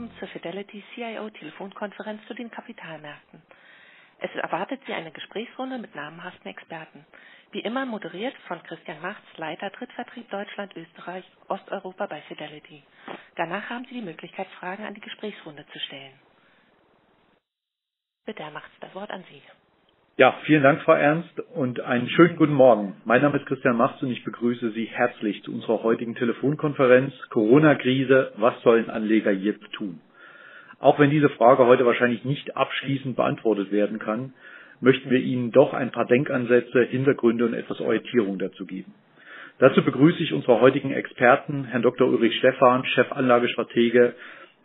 willkommen zur Fidelity CIO Telefonkonferenz zu den Kapitalmärkten. Es erwartet Sie eine Gesprächsrunde mit namhaften Experten. Wie immer moderiert von Christian Machts, Leiter Drittvertrieb Deutschland, Österreich, Osteuropa bei Fidelity. Danach haben Sie die Möglichkeit, Fragen an die Gesprächsrunde zu stellen. Bitte, Herr Machts, das Wort an Sie. Ja, vielen Dank, Frau Ernst, und einen schönen guten Morgen. Mein Name ist Christian Machts und ich begrüße Sie herzlich zu unserer heutigen Telefonkonferenz Corona-Krise, was sollen Anleger jetzt tun? Auch wenn diese Frage heute wahrscheinlich nicht abschließend beantwortet werden kann, möchten wir Ihnen doch ein paar Denkansätze, Hintergründe und etwas Orientierung dazu geben. Dazu begrüße ich unsere heutigen Experten, Herrn Dr. Ulrich Stephan, Chefanlagestratege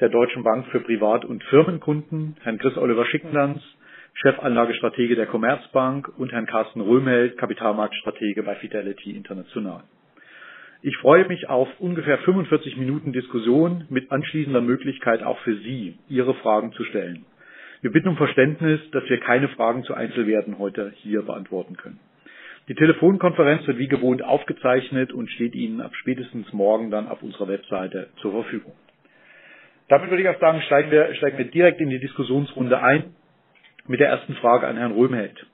der Deutschen Bank für Privat- und Firmenkunden, Herrn Chris Oliver Schickenlands, Chefanlagestratege der Commerzbank und Herrn Carsten Röhmheld, Kapitalmarktstratege bei Fidelity International. Ich freue mich auf ungefähr 45 Minuten Diskussion mit anschließender Möglichkeit auch für Sie, Ihre Fragen zu stellen. Wir bitten um Verständnis, dass wir keine Fragen zu Einzelwerten heute hier beantworten können. Die Telefonkonferenz wird wie gewohnt aufgezeichnet und steht Ihnen ab spätestens morgen dann auf unserer Webseite zur Verfügung. Damit würde ich auch sagen, steigen wir, steigen wir direkt in die Diskussionsrunde ein mit der ersten Frage an Herrn Röhmheld.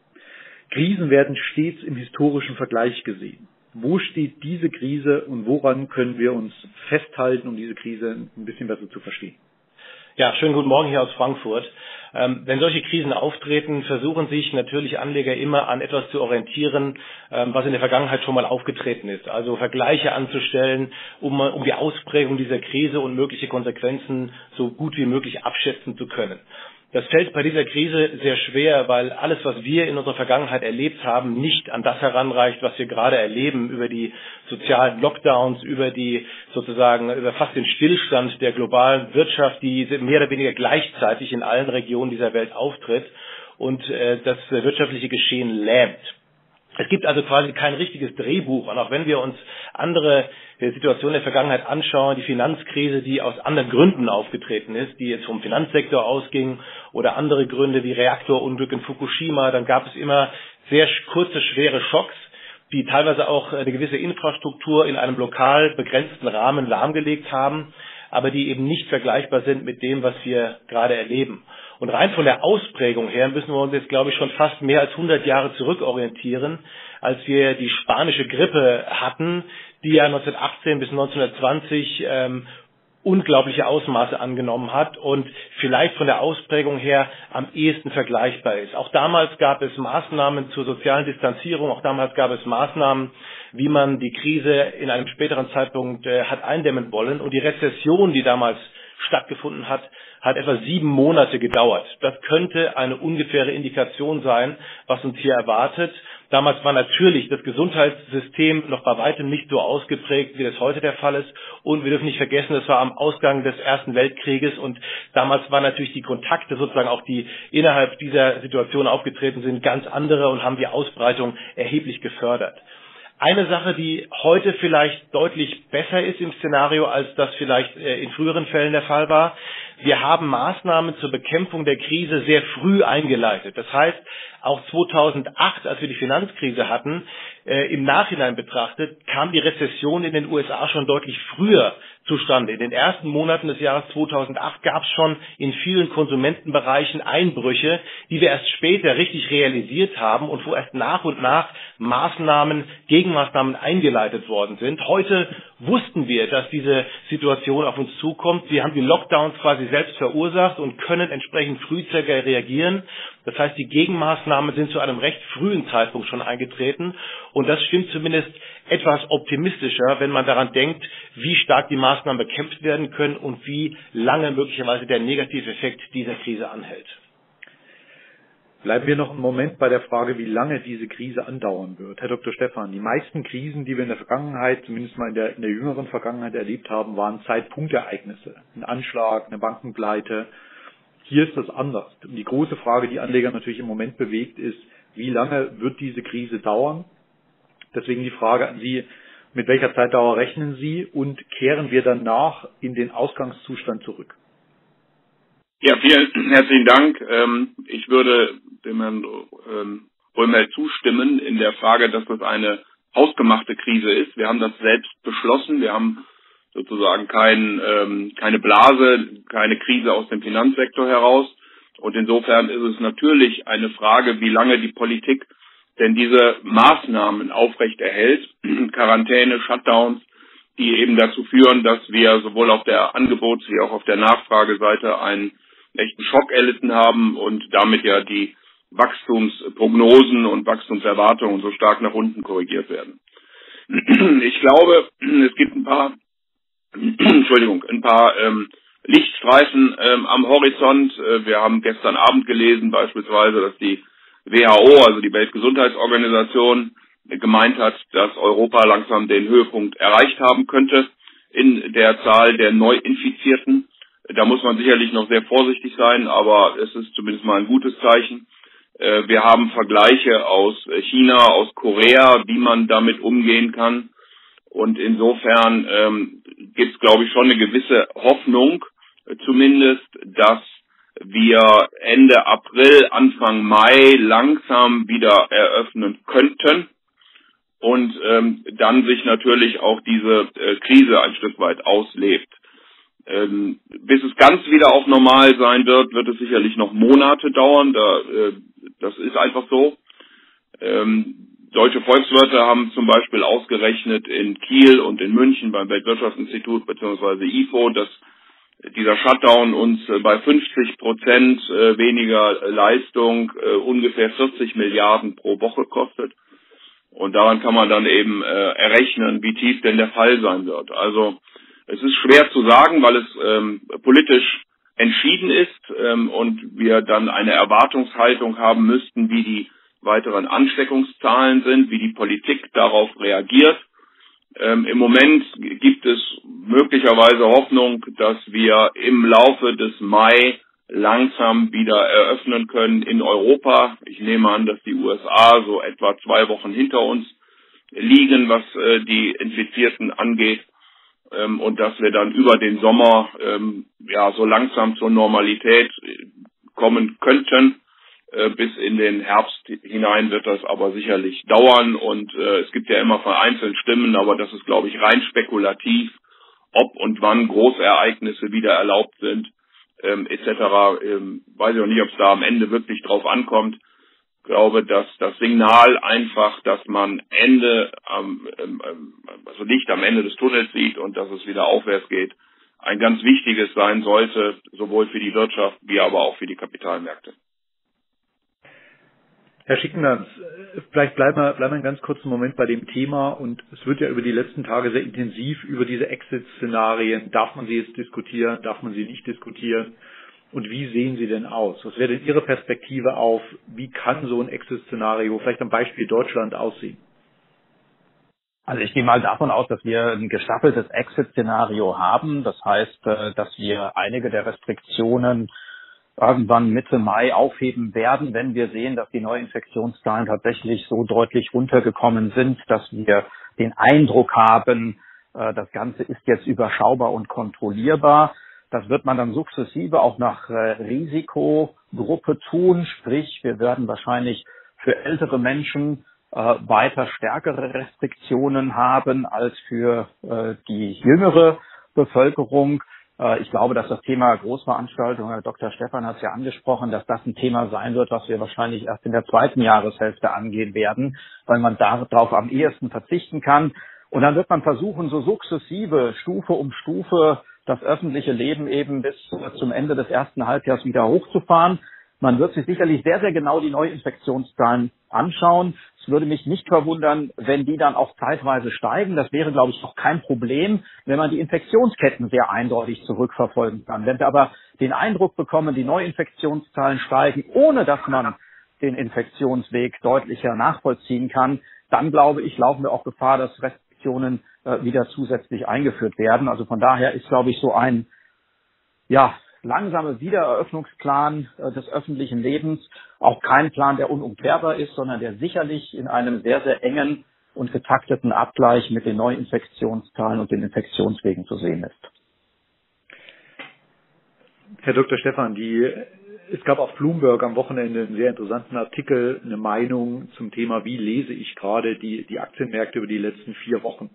Krisen werden stets im historischen Vergleich gesehen. Wo steht diese Krise und woran können wir uns festhalten, um diese Krise ein bisschen besser zu verstehen? Ja, schönen guten Morgen hier aus Frankfurt. Ähm, wenn solche Krisen auftreten, versuchen sich natürlich Anleger immer an etwas zu orientieren, ähm, was in der Vergangenheit schon mal aufgetreten ist. Also Vergleiche anzustellen, um, um die Ausprägung dieser Krise und mögliche Konsequenzen so gut wie möglich abschätzen zu können. Das fällt bei dieser Krise sehr schwer, weil alles, was wir in unserer Vergangenheit erlebt haben, nicht an das heranreicht, was wir gerade erleben über die sozialen Lockdowns, über die sozusagen, über fast den Stillstand der globalen Wirtschaft, die mehr oder weniger gleichzeitig in allen Regionen dieser Welt auftritt und äh, das wirtschaftliche Geschehen lähmt. Es gibt also quasi kein richtiges Drehbuch. Und auch wenn wir uns andere äh, Situationen der Vergangenheit anschauen, die Finanzkrise, die aus anderen Gründen aufgetreten ist, die jetzt vom Finanzsektor ausging oder andere Gründe wie Reaktorunglück in Fukushima, dann gab es immer sehr kurze, schwere Schocks, die teilweise auch eine gewisse Infrastruktur in einem lokal begrenzten Rahmen lahmgelegt haben, aber die eben nicht vergleichbar sind mit dem, was wir gerade erleben. Und rein von der Ausprägung her müssen wir uns jetzt, glaube ich, schon fast mehr als 100 Jahre zurückorientieren, als wir die spanische Grippe hatten, die ja 1918 bis 1920 ähm, unglaubliche Ausmaße angenommen hat und vielleicht von der Ausprägung her am ehesten vergleichbar ist. Auch damals gab es Maßnahmen zur sozialen Distanzierung, auch damals gab es Maßnahmen, wie man die Krise in einem späteren Zeitpunkt äh, hat eindämmen wollen. Und die Rezession, die damals stattgefunden hat, hat etwa sieben Monate gedauert. Das könnte eine ungefähre Indikation sein, was uns hier erwartet. Damals war natürlich das Gesundheitssystem noch bei weitem nicht so ausgeprägt, wie das heute der Fall ist. Und wir dürfen nicht vergessen, es war am Ausgang des Ersten Weltkrieges und damals waren natürlich die Kontakte sozusagen auch die innerhalb dieser Situation aufgetreten sind ganz andere und haben die Ausbreitung erheblich gefördert. Eine Sache, die heute vielleicht deutlich besser ist im Szenario, als das vielleicht äh, in früheren Fällen der Fall war. Wir haben Maßnahmen zur Bekämpfung der Krise sehr früh eingeleitet. Das heißt, auch 2008, als wir die Finanzkrise hatten, äh, im Nachhinein betrachtet, kam die Rezession in den USA schon deutlich früher zustande. In den ersten Monaten des Jahres 2008 gab es schon in vielen Konsumentenbereichen Einbrüche, die wir erst später richtig realisiert haben und wo erst nach und nach Maßnahmen, Gegenmaßnahmen eingeleitet worden sind. Heute wussten wir, dass diese Situation auf uns zukommt. Wir haben die Lockdowns quasi selbst verursacht und können entsprechend frühzeitig reagieren. Das heißt, die Gegenmaßnahmen sind zu einem recht frühen Zeitpunkt schon eingetreten. Und das stimmt zumindest etwas optimistischer, wenn man daran denkt, wie stark die Maßnahmen bekämpft werden können und wie lange möglicherweise der negative Effekt dieser Krise anhält. Bleiben wir noch einen Moment bei der Frage, wie lange diese Krise andauern wird. Herr Dr. Stephan, die meisten Krisen, die wir in der Vergangenheit, zumindest mal in der, in der jüngeren Vergangenheit erlebt haben, waren Zeitpunktereignisse. Ein Anschlag, eine Bankenpleite. Hier ist das anders. Und die große Frage, die Anleger natürlich im Moment bewegt, ist, wie lange wird diese Krise dauern? Deswegen die Frage an Sie, mit welcher Zeitdauer rechnen Sie und kehren wir danach in den Ausgangszustand zurück? Ja, vielen herzlichen Dank. Ähm, ich würde dem Herrn ähm, Römer zustimmen in der Frage, dass das eine hausgemachte Krise ist. Wir haben das selbst beschlossen. Wir haben sozusagen kein, ähm, keine Blase, keine Krise aus dem Finanzsektor heraus. Und insofern ist es natürlich eine Frage, wie lange die Politik denn diese Maßnahmen aufrechterhält, Quarantäne, Shutdowns, die eben dazu führen, dass wir sowohl auf der Angebots- wie auch auf der Nachfrageseite einen echten Schock erlitten haben und damit ja die Wachstumsprognosen und Wachstumserwartungen so stark nach unten korrigiert werden. Ich glaube, es gibt ein paar, Entschuldigung, ein paar ähm, Lichtstreifen ähm, am Horizont. Äh, wir haben gestern Abend gelesen beispielsweise, dass die WHO, also die Weltgesundheitsorganisation, gemeint hat, dass Europa langsam den Höhepunkt erreicht haben könnte in der Zahl der Neuinfizierten. Da muss man sicherlich noch sehr vorsichtig sein, aber es ist zumindest mal ein gutes Zeichen. Äh, wir haben Vergleiche aus China, aus Korea, wie man damit umgehen kann. Und insofern ähm, gibt es, glaube ich, schon eine gewisse Hoffnung, äh, zumindest, dass wir Ende April, Anfang Mai langsam wieder eröffnen könnten und ähm, dann sich natürlich auch diese äh, Krise ein Stück weit auslebt. Ähm, bis es ganz wieder auf normal sein wird, wird es sicherlich noch Monate dauern. Da, äh, das ist einfach so. Ähm, deutsche Volkswirte haben zum Beispiel ausgerechnet in Kiel und in München beim Weltwirtschaftsinstitut bzw. IFO, dass dieser Shutdown uns äh, bei 50 Prozent äh, weniger Leistung äh, ungefähr 40 Milliarden pro Woche kostet. Und daran kann man dann eben errechnen, wie tief denn der Fall sein wird. Also es ist schwer zu sagen, weil es ähm, politisch entschieden ist ähm, und wir dann eine Erwartungshaltung haben müssten, wie die weiteren Ansteckungszahlen sind, wie die Politik darauf reagiert. Ähm, Im Moment gibt es möglicherweise Hoffnung, dass wir im Laufe des Mai langsam wieder eröffnen können in Europa. Ich nehme an, dass die USA so etwa zwei Wochen hinter uns liegen, was äh, die Infizierten angeht ähm, und dass wir dann über den Sommer ähm, ja so langsam zur Normalität kommen könnten. Äh, bis in den Herbst hinein wird das aber sicherlich dauern und äh, es gibt ja immer vereinzelt Stimmen, aber das ist, glaube ich, rein spekulativ, ob und wann Großereignisse wieder erlaubt sind, ähm, etc. Ähm, weiß ich auch nicht, ob es da am Ende wirklich drauf ankommt glaube, dass das Signal einfach, dass man Ende, ähm, ähm, also Licht am Ende des Tunnels sieht und dass es wieder aufwärts geht, ein ganz wichtiges sein sollte, sowohl für die Wirtschaft wie aber auch für die Kapitalmärkte. Herr Schickenlands, vielleicht bleiben wir, bleiben wir einen ganz kurzen Moment bei dem Thema und es wird ja über die letzten Tage sehr intensiv über diese Exit-Szenarien, darf man sie jetzt diskutieren, darf man sie nicht diskutieren, und wie sehen sie denn aus? Was wäre denn Ihre Perspektive auf, wie kann so ein Exit-Szenario vielleicht am Beispiel Deutschland aussehen? Also ich gehe mal davon aus, dass wir ein gestaffeltes Exit-Szenario haben. Das heißt, äh, dass wir einige der Restriktionen irgendwann Mitte Mai aufheben werden, wenn wir sehen, dass die Neuinfektionszahlen tatsächlich so deutlich runtergekommen sind, dass wir den Eindruck haben, äh, das Ganze ist jetzt überschaubar und kontrollierbar. Das wird man dann sukzessive auch nach äh, Risikogruppe tun, sprich wir werden wahrscheinlich für ältere Menschen äh, weiter stärkere Restriktionen haben als für äh, die jüngere Bevölkerung. Äh, ich glaube, dass das Thema Großveranstaltung, Herr Dr. Stefan hat es ja angesprochen, dass das ein Thema sein wird, was wir wahrscheinlich erst in der zweiten Jahreshälfte angehen werden, weil man darauf am ehesten verzichten kann. Und dann wird man versuchen, so sukzessive, Stufe um Stufe das öffentliche Leben eben bis zum Ende des ersten Halbjahres wieder hochzufahren. Man wird sich sicherlich sehr, sehr genau die Neuinfektionszahlen anschauen. Es würde mich nicht verwundern, wenn die dann auch zeitweise steigen. Das wäre, glaube ich, auch kein Problem, wenn man die Infektionsketten sehr eindeutig zurückverfolgen kann. Wenn wir aber den Eindruck bekommen, die Neuinfektionszahlen steigen, ohne dass man den Infektionsweg deutlicher nachvollziehen kann, dann glaube ich, laufen wir auch Gefahr, dass Restriktionen äh, wieder zusätzlich eingeführt werden. Also von daher ist, glaube ich, so ein ja, langsame Wiedereröffnungsplan äh, des öffentlichen Lebens auch kein Plan, der unumkehrbar ist, sondern der sicherlich in einem sehr, sehr engen und getakteten Abgleich mit den Neuinfektionszahlen und den Infektionswegen zu sehen ist. Herr Dr. Stefan, die, es gab auf Bloomberg am Wochenende einen sehr interessanten Artikel, eine Meinung zum Thema, wie lese ich gerade die, die Aktienmärkte über die letzten vier Wochen.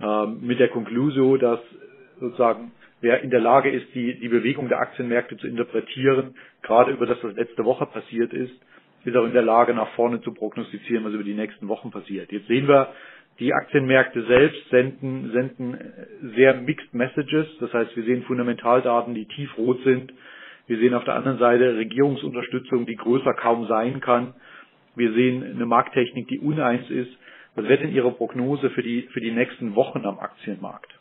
ähm, mit der Conclusio, dass sozusagen wer in der Lage ist, die, die Bewegung der Aktienmärkte zu interpretieren, gerade über das, was letzte Woche passiert ist, ist auch in der Lage, nach vorne zu prognostizieren, was über die nächsten Wochen passiert. Jetzt sehen wir, die Aktienmärkte selbst senden, senden sehr mixed messages. Das heißt, wir sehen Fundamentaldaten, die tiefrot sind. Wir sehen auf der anderen Seite Regierungsunterstützung, die größer kaum sein kann. Wir sehen eine Markttechnik, die uneins ist. Was wäre denn Ihre Prognose für die, für die nächsten Wochen am Aktienmarkt?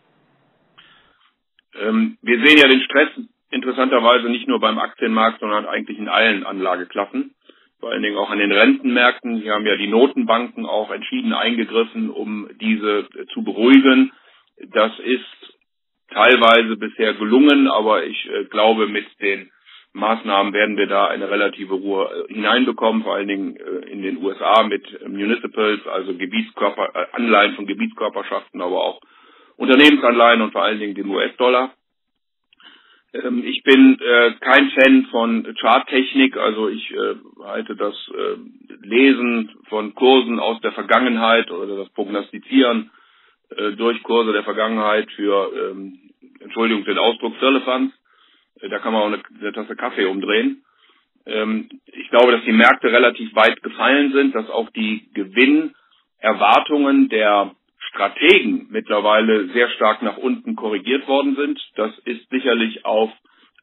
Ähm, wir sehen ja den Stress interessanterweise nicht nur beim Aktienmarkt, sondern eigentlich in allen Anlageklassen. Vor allen Dingen auch an den Rentenmärkten. Hier haben ja die Notenbanken auch entschieden eingegriffen, um diese zu beruhigen. Das ist teilweise bisher gelungen, aber ich äh, glaube, mit den Maßnahmen werden wir da eine relative Ruhe äh, hineinbekommen, vor allen Dingen äh, in den USA mit Municipals, also Gebietskörper, äh, Anleihen von Gebietskörperschaften, aber auch Unternehmensanleihen und vor allen Dingen den US-Dollar. Ähm, ich bin äh, kein Fan von Charttechnik, also ich äh, halte das äh, Lesen von Kursen aus der Vergangenheit oder das Prognostizieren äh, durch Kurse der Vergangenheit für, ähm, Entschuldigung, den Ausdruck Firlefanz. Äh, da kann man auch eine, eine Tasse Kaffee umdrehen. Ähm, ich glaube, dass die Märkte relativ weit gefallen sind, dass auch die Gewinnerwartungen der Strategen mittlerweile sehr stark nach unten korrigiert worden sind. Das ist sicherlich auf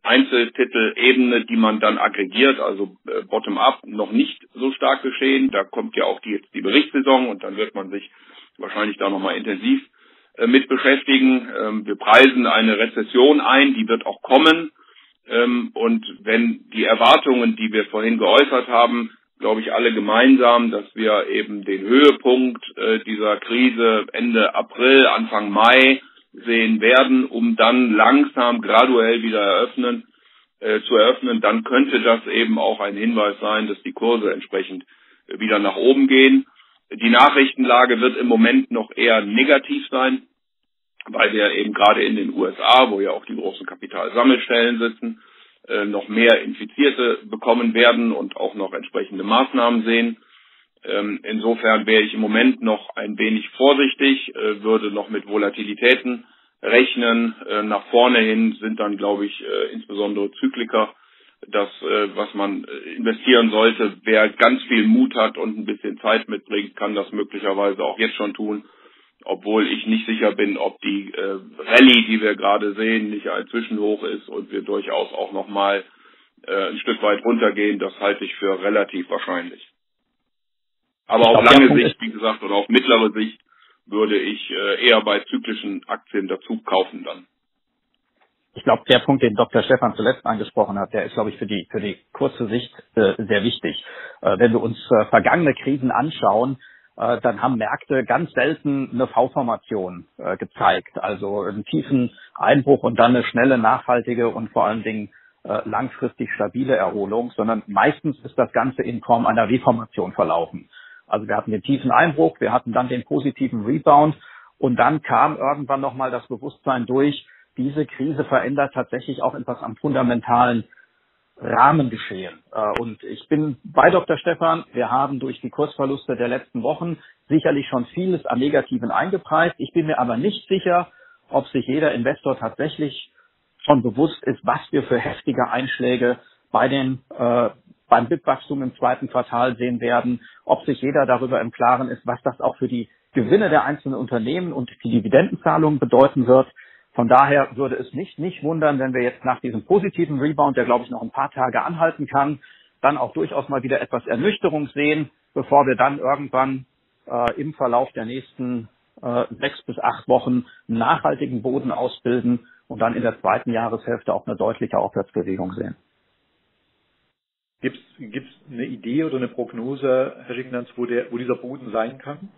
Einzeltitelebene, die man dann aggregiert, also äh, bottom-up, noch nicht so stark geschehen. Da kommt ja auch die, die Berichtssaison und dann wird man sich wahrscheinlich da nochmal intensiv äh, mit beschäftigen. Ähm, wir preisen eine Rezession ein, die wird auch kommen. Ähm, und wenn die Erwartungen, die wir vorhin geäußert haben, glaube ich, alle gemeinsam, dass wir eben den Höhepunkt äh, dieser Krise Ende April, Anfang Mai sehen werden, um dann langsam graduell wieder eröffnen, äh, zu eröffnen, dann könnte das eben auch ein Hinweis sein, dass die Kurse entsprechend äh, wieder nach oben gehen. Die Nachrichtenlage wird im Moment noch eher negativ sein, weil wir eben gerade in den USA, wo ja auch die großen Kapitalsammelstellen sitzen, äh, noch mehr Infizierte bekommen werden und auch noch entsprechende Maßnahmen sehen. Ähm, insofern wäre ich im Moment noch ein wenig vorsichtig, äh, würde noch mit Volatilitäten rechnen. Äh, nach vorne hin sind dann, glaube ich, äh, insbesondere Zykliker das, äh, was man äh, investieren sollte. Wer ganz viel Mut hat und ein bisschen Zeit mitbringt, kann das möglicherweise auch jetzt schon tun obwohl ich nicht sicher bin, ob die äh, Rallye, die wir gerade sehen, nicht ein Zwischenhoch ist und wir durchaus auch nochmal äh, ein Stück weit runtergehen. Das halte ich für relativ wahrscheinlich. Aber auf lange Sicht, wie gesagt, oder auf mittlere Sicht würde ich äh, eher bei zyklischen Aktien dazu kaufen dann. Ich glaube, der Punkt, den Dr. Stefan zuletzt angesprochen hat, der ist, glaube ich, für die, für die kurze Sicht äh, sehr wichtig. Äh, wenn wir uns äh, vergangene Krisen anschauen, äh, dann haben Märkte ganz selten eine V-Formation äh, gezeigt. Also einen tiefen Einbruch und dann eine schnelle, nachhaltige und vor allen Dingen äh, langfristig stabile Erholung, sondern meistens ist das Ganze in Form einer W-Formation verlaufen. Also wir hatten den tiefen Einbruch, wir hatten dann den positiven Rebound und dann kam irgendwann nochmal das Bewusstsein durch, diese Krise verändert tatsächlich auch etwas am fundamentalen Rahmengeschehen. Äh, und ich bin bei Dr. Stefan. Wir haben durch die Kursverluste der letzten Wochen sicherlich schon vieles am Negativen eingepreist. Ich bin mir aber nicht sicher, ob sich jeder Investor tatsächlich schon bewusst ist, was wir für heftige Einschläge bei den äh, beim BIP-Wachstum im zweiten Quartal sehen werden, ob sich jeder darüber im Klaren ist, was das auch für die Gewinne der einzelnen Unternehmen und die Dividendenzahlungen bedeuten wird. Von daher würde es mich nicht wundern, wenn wir jetzt nach diesem positiven Rebound, der glaube ich noch ein paar Tage anhalten kann, dann auch durchaus mal wieder etwas Ernüchterung sehen, bevor wir dann irgendwann äh, im Verlauf der nächsten äh, sechs bis acht Wochen einen nachhaltigen Boden ausbilden und dann in der zweiten Jahreshälfte auch eine deutliche Aufwärtsbewegung sehen. Gibt es eine Idee oder eine Prognose, Herr Schicknanz, wo, der, wo dieser Boden sein kann?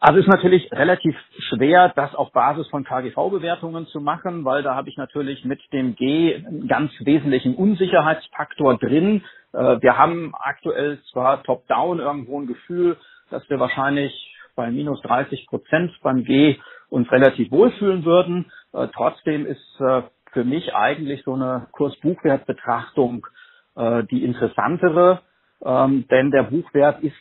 Also ist natürlich relativ schwer, das auf Basis von KGV-Bewertungen zu machen, weil da habe ich natürlich mit dem G einen ganz wesentlichen Unsicherheitsfaktor drin. Äh, wir haben aktuell zwar top-down irgendwo ein Gefühl, dass wir wahrscheinlich bei minus 30 Prozent beim G uns relativ wohlfühlen würden. Äh, trotzdem ist äh, für mich eigentlich so eine Kurs-Buchwert-Betrachtung die interessantere, ähm, denn der Buchwert ist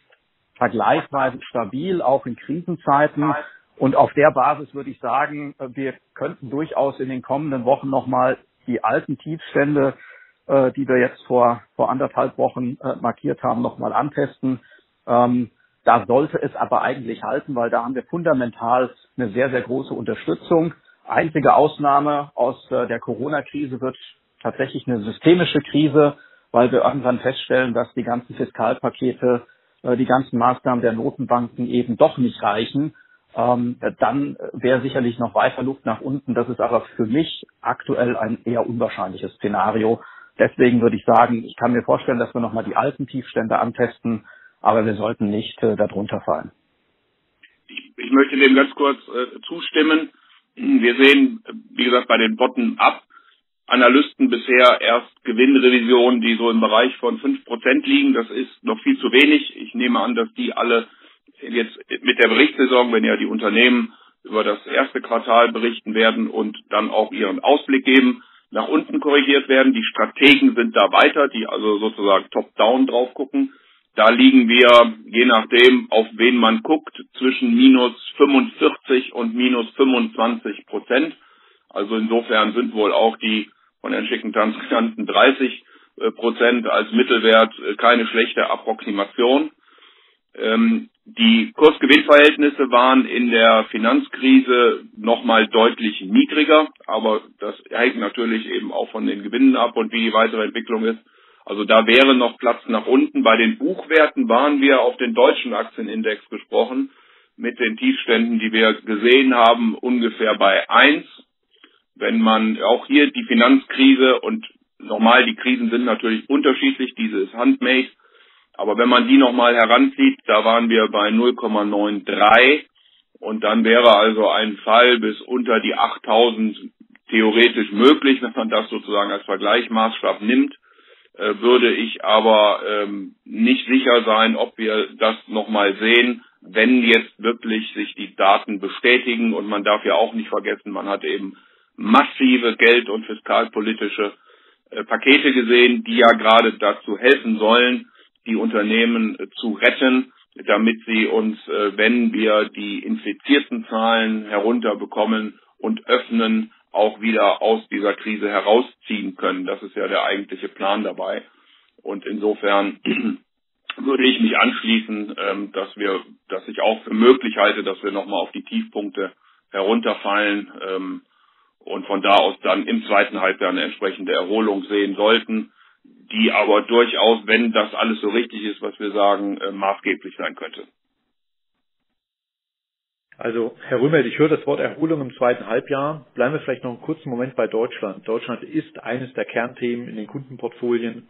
vergleichsweise stabil, auch in Krisenzeiten. Und auf der Basis würde ich sagen, äh, wir könnten durchaus in den kommenden Wochen nochmal die alten Tiefstände, äh, die wir jetzt vor, vor anderthalb Wochen äh, markiert haben, nochmal antesten. Ähm, da sollte es aber eigentlich halten, weil da haben wir fundamental eine sehr, sehr große Unterstützung. Einzige Ausnahme aus der Corona-Krise wird tatsächlich eine systemische Krise, weil wir irgendwann feststellen, dass die ganzen Fiskalpakete, äh, die ganzen Maßnahmen der Notenbanken eben doch nicht reichen. Ähm, dann wäre sicherlich noch weiter Luft nach unten. Das ist aber für mich aktuell ein eher unwahrscheinliches Szenario. Deswegen würde ich sagen, ich kann mir vorstellen, dass wir nochmal die alten Tiefstände antesten, aber wir sollten nicht äh, darunter fallen. Ich, ich möchte dem ganz kurz äh, zustimmen. Wir sehen, wie gesagt, bei den Bottom-up Analysten bisher erst Gewinnrevisionen, die so im Bereich von fünf Prozent liegen. Das ist noch viel zu wenig. Ich nehme an, dass die alle jetzt mit der Berichtssaison, wenn ja die Unternehmen über das erste Quartal berichten werden und dann auch ihren Ausblick geben, nach unten korrigiert werden. Die Strategen sind da weiter, die also sozusagen top-down drauf gucken. Da liegen wir, je nachdem, auf wen man guckt, zwischen minus 45 und minus 25 Prozent. Also insofern sind wohl auch die von Herrn Schickentanz genannten 30 äh, Prozent als Mittelwert äh, keine schlechte Approximation. Ähm, die Kursgewinnverhältnisse waren in der Finanzkrise nochmal deutlich niedriger, aber das hängt natürlich eben auch von den Gewinnen ab und wie die weitere Entwicklung ist. Also da wäre noch Platz nach unten. Bei den Buchwerten waren wir auf den deutschen Aktienindex gesprochen mit den Tiefständen, die wir gesehen haben, ungefähr bei eins wenn man auch hier die Finanzkrise und normal, die Krisen sind natürlich unterschiedlich, diese ist handmade, aber wenn man die nochmal heranzieht, da waren wir bei 0,93 und dann wäre also ein Fall bis unter die 8000 theoretisch möglich, wenn man das sozusagen als Vergleichsmaßstab nimmt, äh, würde ich aber ähm, nicht sicher sein, ob wir das nochmal sehen, wenn jetzt wirklich sich die Daten bestätigen und man darf ja auch nicht vergessen, man hat eben massive geld- und fiskalpolitische äh, Pakete gesehen, die ja gerade dazu helfen sollen, die Unternehmen äh, zu retten, damit sie uns, äh, wenn wir die infizierten Zahlen herunterbekommen und öffnen, auch wieder aus dieser Krise herausziehen können. Das ist ja der eigentliche Plan dabei. Und insofern würde ich mich anschließen, ähm, dass wir, dass ich auch für möglich halte, dass wir nochmal auf die Tiefpunkte herunterfallen. Ähm, und von da aus dann im zweiten Halbjahr eine entsprechende Erholung sehen sollten, die aber durchaus, wenn das alles so richtig ist, was wir sagen, äh, maßgeblich sein könnte. Also, Herr Römer, ich höre das Wort Erholung im zweiten Halbjahr. Bleiben wir vielleicht noch einen kurzen Moment bei Deutschland. Deutschland ist eines der Kernthemen in den Kundenportfolien,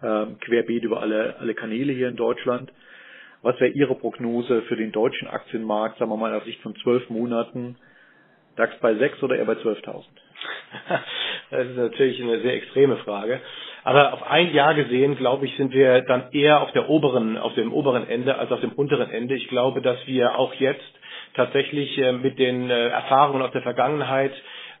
äh, querbeet über alle, alle Kanäle hier in Deutschland. Was wäre Ihre Prognose für den deutschen Aktienmarkt, sagen wir mal, auf Sicht von zwölf Monaten? DAX bei 6 oder eher bei 12.000? Das ist natürlich eine sehr extreme Frage. Aber auf ein Jahr gesehen, glaube ich, sind wir dann eher auf der oberen, auf dem oberen Ende als auf dem unteren Ende. Ich glaube, dass wir auch jetzt tatsächlich äh, mit den äh, Erfahrungen aus der Vergangenheit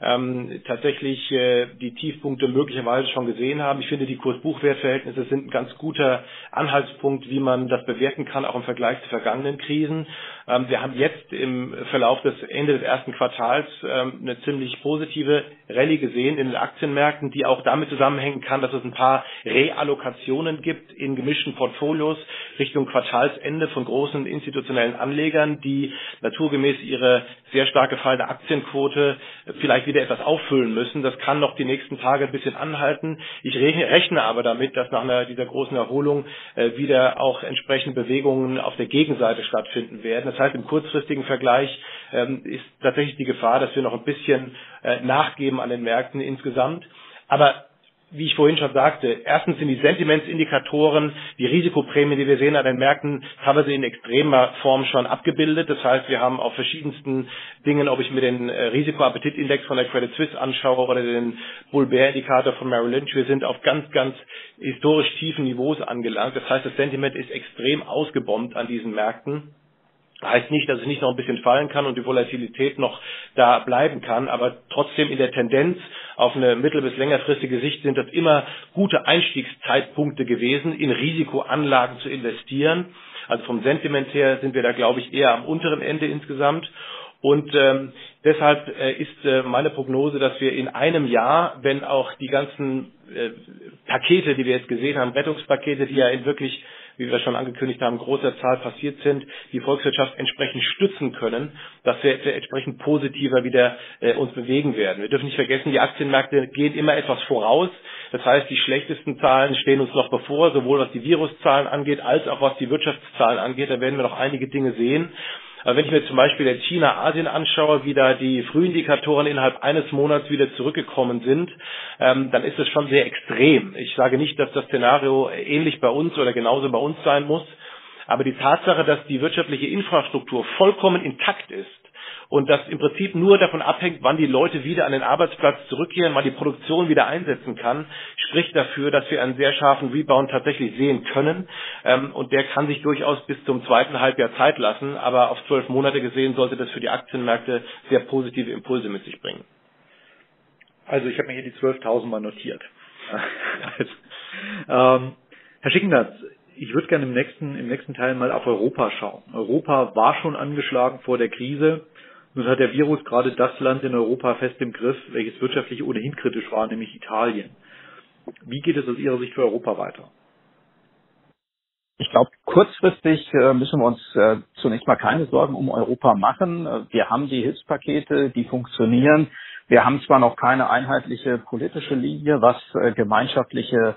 ähm, tatsächlich äh, die Tiefpunkte möglicherweise schon gesehen haben. Ich finde, die Kurs-Buchwert-Verhältnisse sind ein ganz guter Anhaltspunkt, wie man das bewerten kann, auch im Vergleich zu vergangenen Krisen. Ähm, wir haben jetzt im Verlauf des Ende des ersten Quartals ähm, eine ziemlich positive Rallye gesehen in den Aktienmärkten, die auch damit zusammenhängen kann, dass es ein paar Reallokationen gibt in gemischten Portfolios Richtung Quartalsende von großen institutionellen Anlegern, die naturgemäß ihre sehr stark gefallene Aktienquote vielleicht wieder etwas auffüllen müssen. Das kann noch die nächsten Tage ein bisschen anhalten. Ich rechne aber damit, dass nach einer, dieser großen Erholung äh, wieder auch entsprechend Bewegungen auf der Gegenseite stattfinden werden. Das heißt, im kurzfristigen Vergleich ähm, ist tatsächlich die Gefahr, dass wir noch ein bisschen äh, nachgeben an den Märkten insgesamt. Aber wie ich vorhin schon sagte, erstens sind die Sentimentsindikatoren, die Risikoprämien, die wir sehen an den Märkten, teilweise in extremer Form schon abgebildet. Das heißt, wir haben auf verschiedensten Dingen, ob ich mir den äh, Risikoappetitindex von der Credit Suisse anschaue oder den Bull-Bear-Indikator von Merrill Lynch, wir sind auf ganz, ganz historisch tiefen Niveaus angelangt. Das heißt, das Sentiment ist extrem ausgebombt an diesen Märkten. Heißt nicht, dass es nicht noch ein bisschen fallen kann und die Volatilität noch da bleiben kann, aber trotzdem in der Tendenz auf eine mittel- bis längerfristige Sicht sind das immer gute Einstiegszeitpunkte gewesen, in Risikoanlagen zu investieren. Also vom Sentiment her sind wir da, glaube ich, eher am unteren Ende insgesamt. Und ähm, deshalb äh, ist äh, meine Prognose, dass wir in einem Jahr, wenn auch die ganzen äh, Pakete, die wir jetzt gesehen haben, Rettungspakete, die ja in wirklich wie wir schon angekündigt haben, großer Zahl passiert sind, die Volkswirtschaft entsprechend stützen können, dass wir entsprechend positiver wieder äh, uns bewegen werden. Wir dürfen nicht vergessen, die Aktienmärkte gehen immer etwas voraus. Das heißt, die schlechtesten Zahlen stehen uns noch bevor, sowohl was die Viruszahlen angeht, als auch was die Wirtschaftszahlen angeht. Da werden wir noch einige Dinge sehen. Aber wenn ich mir zum Beispiel jetzt China, Asien anschaue, wie da die Frühindikatoren innerhalb eines Monats wieder zurückgekommen sind, ähm, dann ist das schon sehr extrem. Ich sage nicht, dass das Szenario ähnlich bei uns oder genauso bei uns sein muss. Aber die Tatsache, dass die wirtschaftliche Infrastruktur vollkommen intakt ist, und das im Prinzip nur davon abhängt, wann die Leute wieder an den Arbeitsplatz zurückkehren, wann die Produktion wieder einsetzen kann, spricht dafür, dass wir einen sehr scharfen Rebound tatsächlich sehen können. Ähm, und der kann sich durchaus bis zum zweiten Halbjahr Zeit lassen, aber auf zwölf Monate gesehen sollte das für die Aktienmärkte sehr positive Impulse mit sich bringen. Also ich habe mir hier die 12.000 mal notiert. ähm, Herr Schickendatz, ich würde gerne im nächsten, im nächsten Teil mal auf Europa schauen. Europa war schon angeschlagen vor der Krise. Nun hat der Virus gerade das Land in Europa fest im Griff, welches wirtschaftlich ohnehin kritisch war, nämlich Italien. Wie geht es aus Ihrer Sicht für Europa weiter? Ich glaube, kurzfristig äh, müssen wir uns äh, zunächst mal keine Sorgen um Europa machen. Äh, wir haben die Hilfspakete, die funktionieren. Wir haben zwar noch keine einheitliche politische Linie, was gemeinschaftliche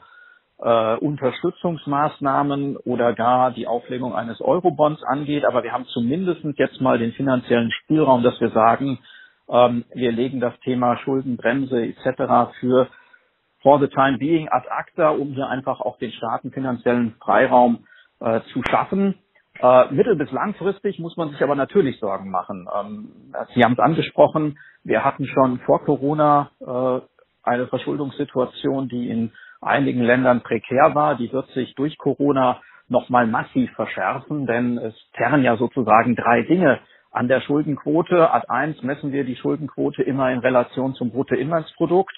äh, Unterstützungsmaßnahmen oder gar die Auflegung eines Eurobonds angeht. Aber wir haben zumindest jetzt mal den finanziellen Spielraum, dass wir sagen, ähm, wir legen das Thema Schuldenbremse etc. für for the time being ad acta, um hier einfach auch den Staaten finanziellen Freiraum äh, zu schaffen. Äh, mittel- bis langfristig muss man sich aber natürlich Sorgen machen. Ähm, Sie haben es angesprochen, wir hatten schon vor Corona äh, eine Verschuldungssituation, die in einigen Ländern prekär war. Die wird sich durch Corona nochmal massiv verschärfen, denn es zerren ja sozusagen drei Dinge an der Schuldenquote. Ad 1 messen wir die Schuldenquote immer in Relation zum Bruttoinlandsprodukt.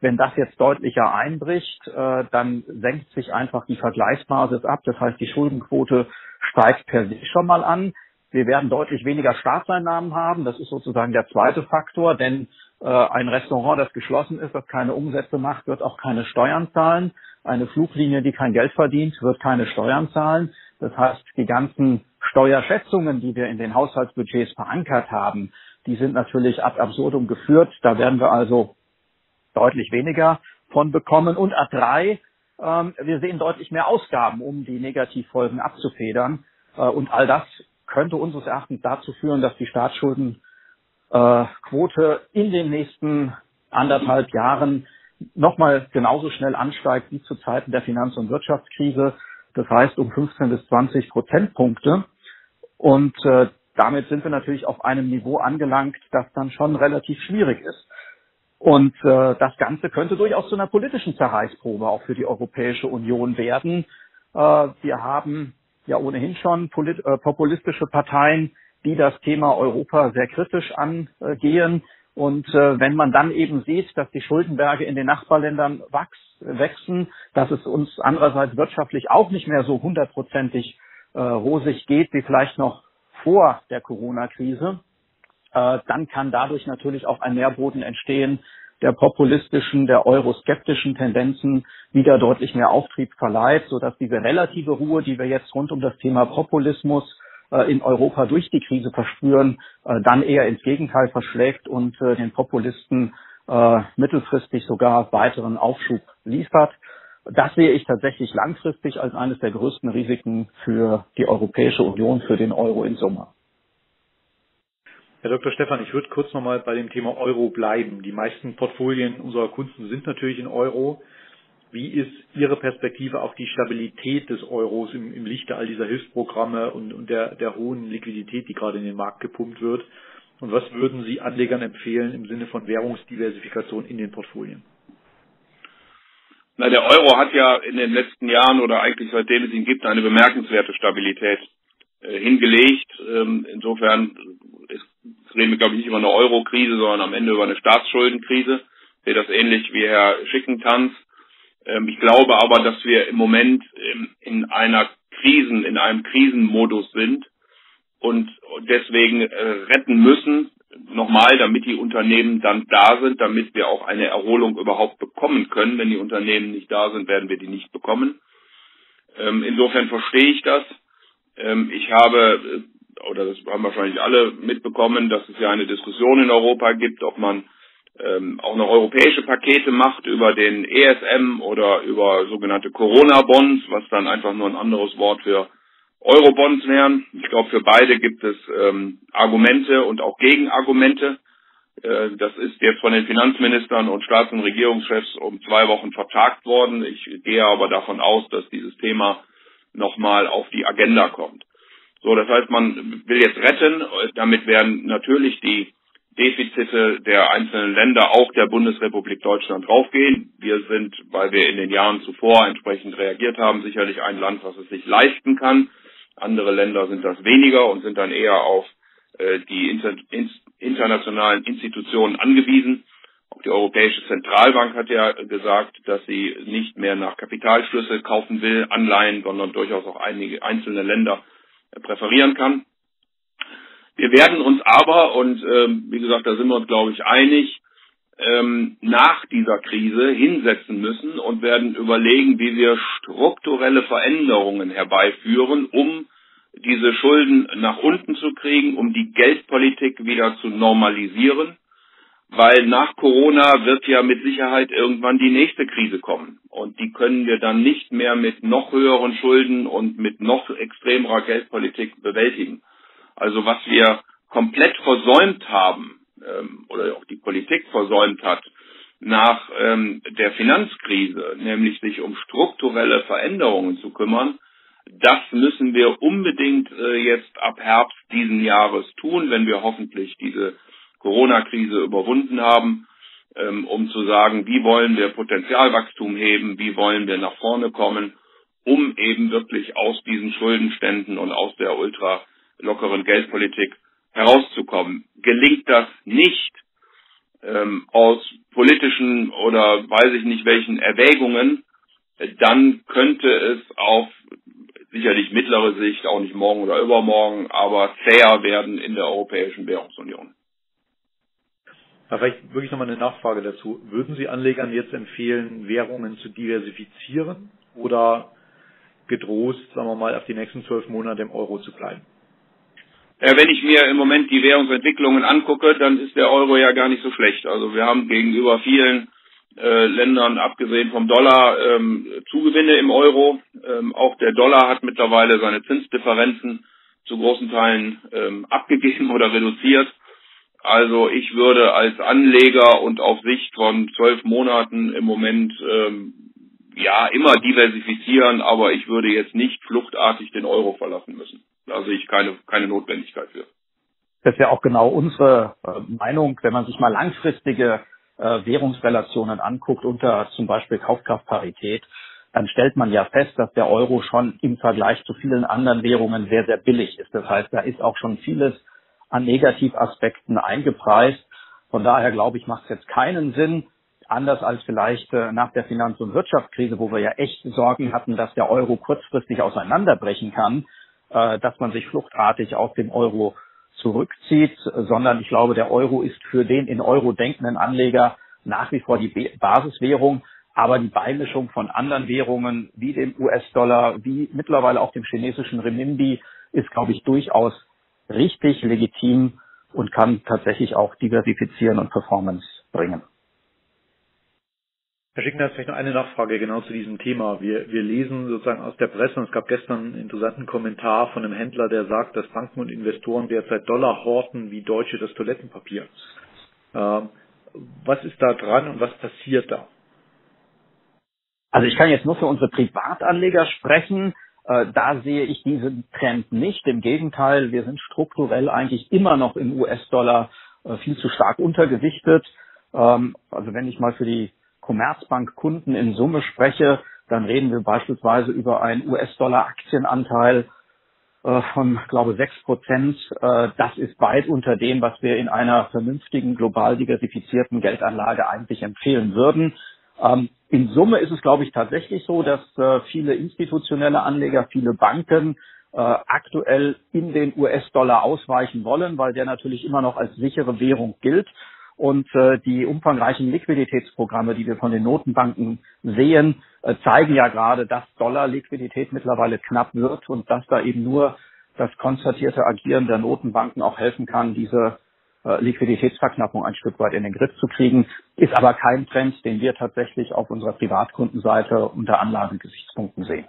Wenn das jetzt deutlicher einbricht, äh, dann senkt sich einfach die Vergleichsbasis ab. Das heißt, die Schuldenquote steigt per se schon mal an. Wir werden deutlich weniger Staatseinnahmen haben. Das ist sozusagen der zweite Faktor, denn ein Restaurant, das geschlossen ist, das keine Umsätze macht, wird auch keine Steuern zahlen. Eine Fluglinie, die kein Geld verdient, wird keine Steuern zahlen. Das heißt, die ganzen Steuerschätzungen, die wir in den Haushaltsbudgets verankert haben, die sind natürlich ad absurdum geführt. Da werden wir also deutlich weniger von bekommen. Und A3, ähm, wir sehen deutlich mehr Ausgaben, um die Negativfolgen abzufedern. Äh, und all das könnte unseres Erachtens dazu führen, dass die Staatsschulden äh, Quote in den nächsten anderthalb Jahren nochmal genauso schnell ansteigt wie zu Zeiten der Finanz- und Wirtschaftskrise. Das heißt um 15 bis 20 Prozentpunkte. Und äh, damit sind wir natürlich auf einem Niveau angelangt, das dann schon relativ schwierig ist. Und äh, das Ganze könnte durchaus zu einer politischen Zerreißprobe auch für die Europäische Union werden. Äh, wir haben ja ohnehin schon polit äh, populistische Parteien, die das Thema Europa sehr kritisch angehen. Und äh, wenn man dann eben sieht, dass die Schuldenberge in den Nachbarländern wachs, wachsen, dass es uns andererseits wirtschaftlich auch nicht mehr so hundertprozentig äh, rosig geht wie vielleicht noch vor der Corona-Krise, äh, dann kann dadurch natürlich auch ein Nährboden entstehen, der populistischen, der euroskeptischen Tendenzen wieder deutlich mehr Auftrieb verleiht, sodass diese relative Ruhe, die wir jetzt rund um das Thema Populismus in Europa durch die Krise verspüren, äh, dann eher ins Gegenteil verschlägt und äh, den Populisten mittelfristig sogar weiteren Aufschub liefert. Das sehe ich tatsächlich langfristig als eines der größten Risiken für die Europäische Union, für den Euro in Summe. Herr Dr. Stefan, ich würde kurz nochmal bei dem Thema Euro bleiben. Die meisten Portfolien unserer Kunden sind natürlich in Euro. Wie ist Ihre Perspektive auf die Stabilität des Euros im, im Lichte all dieser Hilfsprogramme und, und der, der hohen Liquidität, die gerade in den Markt gepumpt wird? Und was würden Sie Anlegern empfehlen im Sinne von Währungsdiversifikation in den Portfolien? Na, der Euro hat ja in den letzten Jahren oder eigentlich seitdem es ihn gibt eine bemerkenswerte Stabilität äh, hingelegt. Ähm, insofern ist, reden wir, glaube ich, nicht über eine Euro-Krise, sondern am Ende über eine Staatsschuldenkrise. Ich sehe das ähnlich wie Herr Schickentanz. Ähm, ich glaube aber, dass wir im Moment ähm, in einer Krisen in einem Krisenmodus sind und deswegen äh, retten müssen, nochmal, damit die Unternehmen dann da sind, damit wir auch eine Erholung überhaupt bekommen können. Wenn die Unternehmen nicht da sind, werden wir die nicht bekommen. Ähm, insofern verstehe ich das. Ich habe, äh, oder das haben wahrscheinlich alle mitbekommen, dass es ja eine Diskussion in Europa gibt, ob man ähm, auch noch europäische Pakete macht über den ESM oder über sogenannte Corona-Bonds, was dann einfach nur ein anderes Wort für Eurobonds wären. Ich glaube, für beide gibt es ähm, Argumente und auch Gegenargumente. Äh, das ist jetzt von den Finanzministern und Staats- und Regierungschefs um zwei Wochen vertagt worden. Ich gehe aber davon aus, dass dieses Thema nochmal auf die Agenda kommt. So, das heißt, man will jetzt retten. Damit werden natürlich die Defizite der einzelnen Länder, auch der Bundesrepublik Deutschland draufgehen. Wir sind, weil wir in den Jahren zuvor entsprechend reagiert haben, sicherlich ein Land, was es sich leisten kann. Andere Länder sind das weniger und sind dann eher auf äh, die inter in internationalen Institutionen angewiesen. Auch die Europäische Zentralbank hat ja gesagt, dass sie nicht mehr nach Kapitalschlüssel kaufen will, Anleihen, sondern durchaus auch einige einzelne Länder äh, präferieren kann. Wir werden uns aber, und ähm, wie gesagt, da sind wir uns, glaube ich, einig, ähm, nach dieser Krise hinsetzen müssen und werden überlegen, wie wir strukturelle Veränderungen herbeiführen, um diese Schulden nach unten zu kriegen, um die Geldpolitik wieder zu normalisieren, weil nach Corona wird ja mit Sicherheit irgendwann die nächste Krise kommen und die können wir dann nicht mehr mit noch höheren Schulden und mit noch extremerer Geldpolitik bewältigen. Also was wir komplett versäumt haben ähm, oder auch die Politik versäumt hat nach ähm, der Finanzkrise, nämlich sich um strukturelle Veränderungen zu kümmern, das müssen wir unbedingt äh, jetzt ab Herbst diesen Jahres tun, wenn wir hoffentlich diese Corona-Krise überwunden haben, ähm, um zu sagen, wie wollen wir Potenzialwachstum heben, wie wollen wir nach vorne kommen, um eben wirklich aus diesen Schuldenständen und aus der ultra lockeren Geldpolitik herauszukommen. Gelingt das nicht ähm, aus politischen oder weiß ich nicht welchen Erwägungen, dann könnte es auf sicherlich mittlere Sicht, auch nicht morgen oder übermorgen, aber zäher werden in der Europäischen Währungsunion. Ja, vielleicht wirklich nochmal eine Nachfrage dazu. Würden Sie Anlegern jetzt empfehlen, Währungen zu diversifizieren oder gedroht, sagen wir mal, auf die nächsten zwölf Monate im Euro zu bleiben? Äh, wenn ich mir im Moment die Währungsentwicklungen angucke, dann ist der Euro ja gar nicht so schlecht. Also wir haben gegenüber vielen äh, Ländern, abgesehen vom Dollar, ähm, Zugewinne im Euro. Ähm, auch der Dollar hat mittlerweile seine Zinsdifferenzen zu großen Teilen ähm, abgegeben oder reduziert. Also ich würde als Anleger und auf Sicht von zwölf Monaten im Moment ähm, ja immer diversifizieren, aber ich würde jetzt nicht fluchtartig den Euro verlassen müssen. Da sehe ich keine, keine Notwendigkeit für. Das wäre auch genau unsere äh, Meinung, wenn man sich mal langfristige äh, Währungsrelationen anguckt unter zum Beispiel Kaufkraftparität, dann stellt man ja fest, dass der Euro schon im Vergleich zu vielen anderen Währungen sehr, sehr billig ist. Das heißt, da ist auch schon vieles an Negativaspekten eingepreist. Von daher glaube ich, macht es jetzt keinen Sinn, anders als vielleicht äh, nach der Finanz- und Wirtschaftskrise, wo wir ja echt Sorgen hatten, dass der Euro kurzfristig auseinanderbrechen kann, äh, dass man sich fluchtartig aus dem Euro zurückzieht, sondern ich glaube, der Euro ist für den in Euro denkenden Anleger nach wie vor die Basiswährung. Aber die Beimischung von anderen Währungen wie dem US-Dollar, wie mittlerweile auch dem chinesischen Renminbi ist, glaube ich, durchaus richtig, legitim und kann tatsächlich auch diversifizieren und Performance bringen. Herr Schickner, vielleicht noch eine Nachfrage genau zu diesem Thema. Wir, wir lesen sozusagen aus der Presse, und es gab gestern einen interessanten Kommentar von einem Händler, der sagt, dass Banken und Investoren derzeit Dollar horten wie Deutsche das Toilettenpapier. Ähm, was ist da dran und was passiert da? Also ich kann jetzt nur für unsere Privatanleger sprechen. Äh, da sehe ich diesen Trend nicht. Im Gegenteil, wir sind strukturell eigentlich immer noch im US-Dollar äh, viel zu stark untergewichtet. Ähm, also wenn ich mal für die Commerzbank-Kunden in Summe spreche, dann reden wir beispielsweise über einen US-Dollar-Aktienanteil äh, von, glaube sechs Prozent. Äh, das ist weit unter dem, was wir in einer vernünftigen, global diversifizierten Geldanlage eigentlich empfehlen würden. Ähm, in Summe ist es, glaube ich, tatsächlich so, dass äh, viele institutionelle Anleger, viele Banken aktuell in den US-Dollar ausweichen wollen, weil der natürlich immer noch als sichere Währung gilt. Und äh, die umfangreichen Liquiditätsprogramme, die wir von den Notenbanken sehen, äh, zeigen ja gerade, dass Dollar-Liquidität mittlerweile knapp wird und dass da eben nur das konstatierte Agieren der Notenbanken auch helfen kann, diese äh, Liquiditätsverknappung ein Stück weit in den Griff zu kriegen. Ist aber kein Trend, den wir tatsächlich auf unserer Privatkundenseite unter Anlagegesichtspunkten sehen.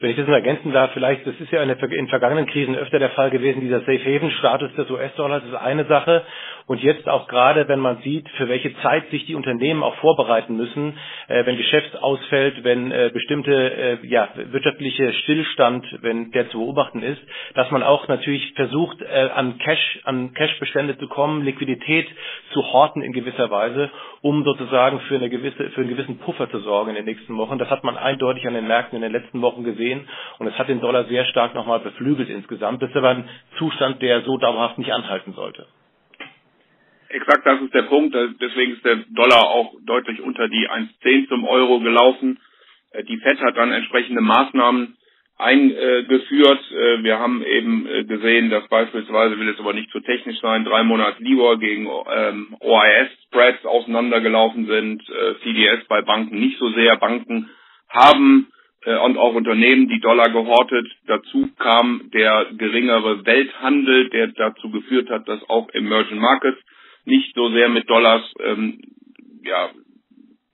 Wenn ich das noch ergänzen darf, vielleicht, das ist ja in vergangenen Krisen öfter der Fall gewesen, dieser Safe Haven Status des US-Dollars ist eine Sache. Und jetzt auch gerade, wenn man sieht, für welche Zeit sich die Unternehmen auch vorbereiten müssen, äh, wenn Geschäft ausfällt, wenn äh, bestimmte äh, ja, wirtschaftliche Stillstand, wenn der zu beobachten ist, dass man auch natürlich versucht, äh, an Cash, an Cashbestände zu kommen, Liquidität zu horten in gewisser Weise, um sozusagen für eine gewisse, für einen gewissen Puffer zu sorgen in den nächsten Wochen. Das hat man eindeutig an den Märkten in den letzten Wochen gesehen und es hat den Dollar sehr stark nochmal beflügelt insgesamt. Das ist aber ein Zustand, der so dauerhaft nicht anhalten sollte. Exakt, das ist der Punkt. Deswegen ist der Dollar auch deutlich unter die 1,10 zum Euro gelaufen. Äh, die FED hat dann entsprechende Maßnahmen eingeführt. Äh, wir haben eben äh, gesehen, dass beispielsweise, will es aber nicht zu technisch sein, drei Monate LIBOR gegen ähm, OIS-Spreads auseinandergelaufen sind, CDS bei Banken nicht so sehr. Banken haben und auch Unternehmen die Dollar gehortet. Dazu kam der geringere Welthandel, der dazu geführt hat, dass auch Emerging Markets nicht so sehr mit Dollars, ähm, ja,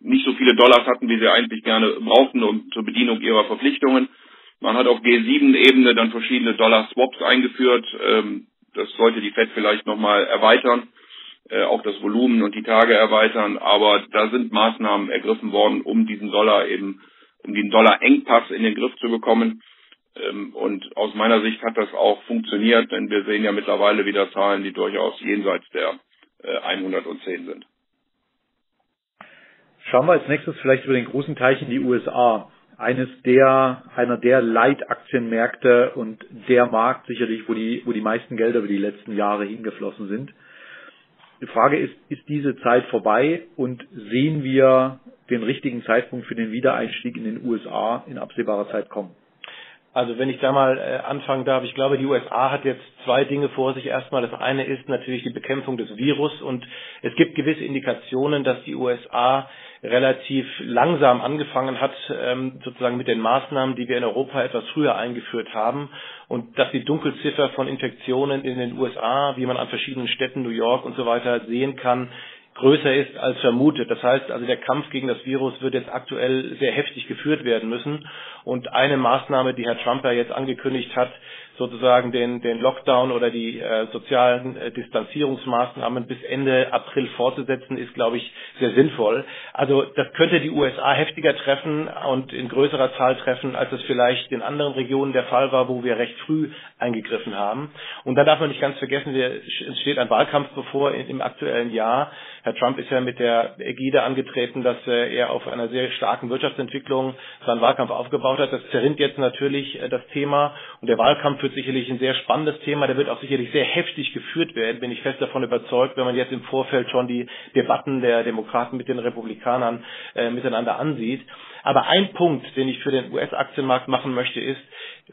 nicht so viele Dollars hatten, wie sie eigentlich gerne brauchten um, zur Bedienung ihrer Verpflichtungen. Man hat auf G7-Ebene dann verschiedene Dollar-Swaps eingeführt. Ähm, das sollte die Fed vielleicht nochmal erweitern, äh, auch das Volumen und die Tage erweitern. Aber da sind Maßnahmen ergriffen worden, um diesen Dollar eben, um den Dollar-Engpass in den Griff zu bekommen. Ähm, und aus meiner Sicht hat das auch funktioniert, denn wir sehen ja mittlerweile wieder Zahlen, die durchaus jenseits der 110 äh, sind. Schauen wir als nächstes vielleicht über den großen Teich in die USA. Eines der, einer der Leitaktienmärkte und der Markt sicherlich, wo die, wo die meisten Gelder über die letzten Jahre hingeflossen sind. Die Frage ist, ist diese Zeit vorbei und sehen wir den richtigen Zeitpunkt für den Wiedereinstieg in den USA in absehbarer Zeit kommen? Also wenn ich da mal äh, anfangen darf, ich glaube, die USA hat jetzt zwei Dinge vor sich. Erstmal, das eine ist natürlich die Bekämpfung des Virus und es gibt gewisse Indikationen, dass die USA relativ langsam angefangen hat, ähm, sozusagen mit den Maßnahmen, die wir in Europa etwas früher eingeführt haben und dass die Dunkelziffer von Infektionen in den USA, wie man an verschiedenen Städten, New York und so weiter sehen kann, größer ist als vermutet. Das heißt also, der Kampf gegen das Virus wird jetzt aktuell sehr heftig geführt werden müssen. Und eine Maßnahme, die Herr Trump ja jetzt angekündigt hat, sozusagen den, den Lockdown oder die äh, sozialen äh, Distanzierungsmaßnahmen bis Ende April fortzusetzen, ist, glaube ich, sehr sinnvoll. Also das könnte die USA heftiger treffen und in größerer Zahl treffen, als es vielleicht in anderen Regionen der Fall war, wo wir recht früh eingegriffen haben. Und da darf man nicht ganz vergessen, es steht ein Wahlkampf bevor im aktuellen Jahr. Herr Trump ist ja mit der Ägide angetreten, dass er auf einer sehr starken Wirtschaftsentwicklung seinen Wahlkampf aufgebaut hat. Das zerrinnt jetzt natürlich äh, das Thema und der Wahlkampf wird sicherlich ein sehr spannendes Thema. Der wird auch sicherlich sehr heftig geführt werden, bin ich fest davon überzeugt, wenn man jetzt im Vorfeld schon die Debatten der Demokraten mit den Republikanern äh, miteinander ansieht. Aber ein Punkt, den ich für den US-Aktienmarkt machen möchte, ist,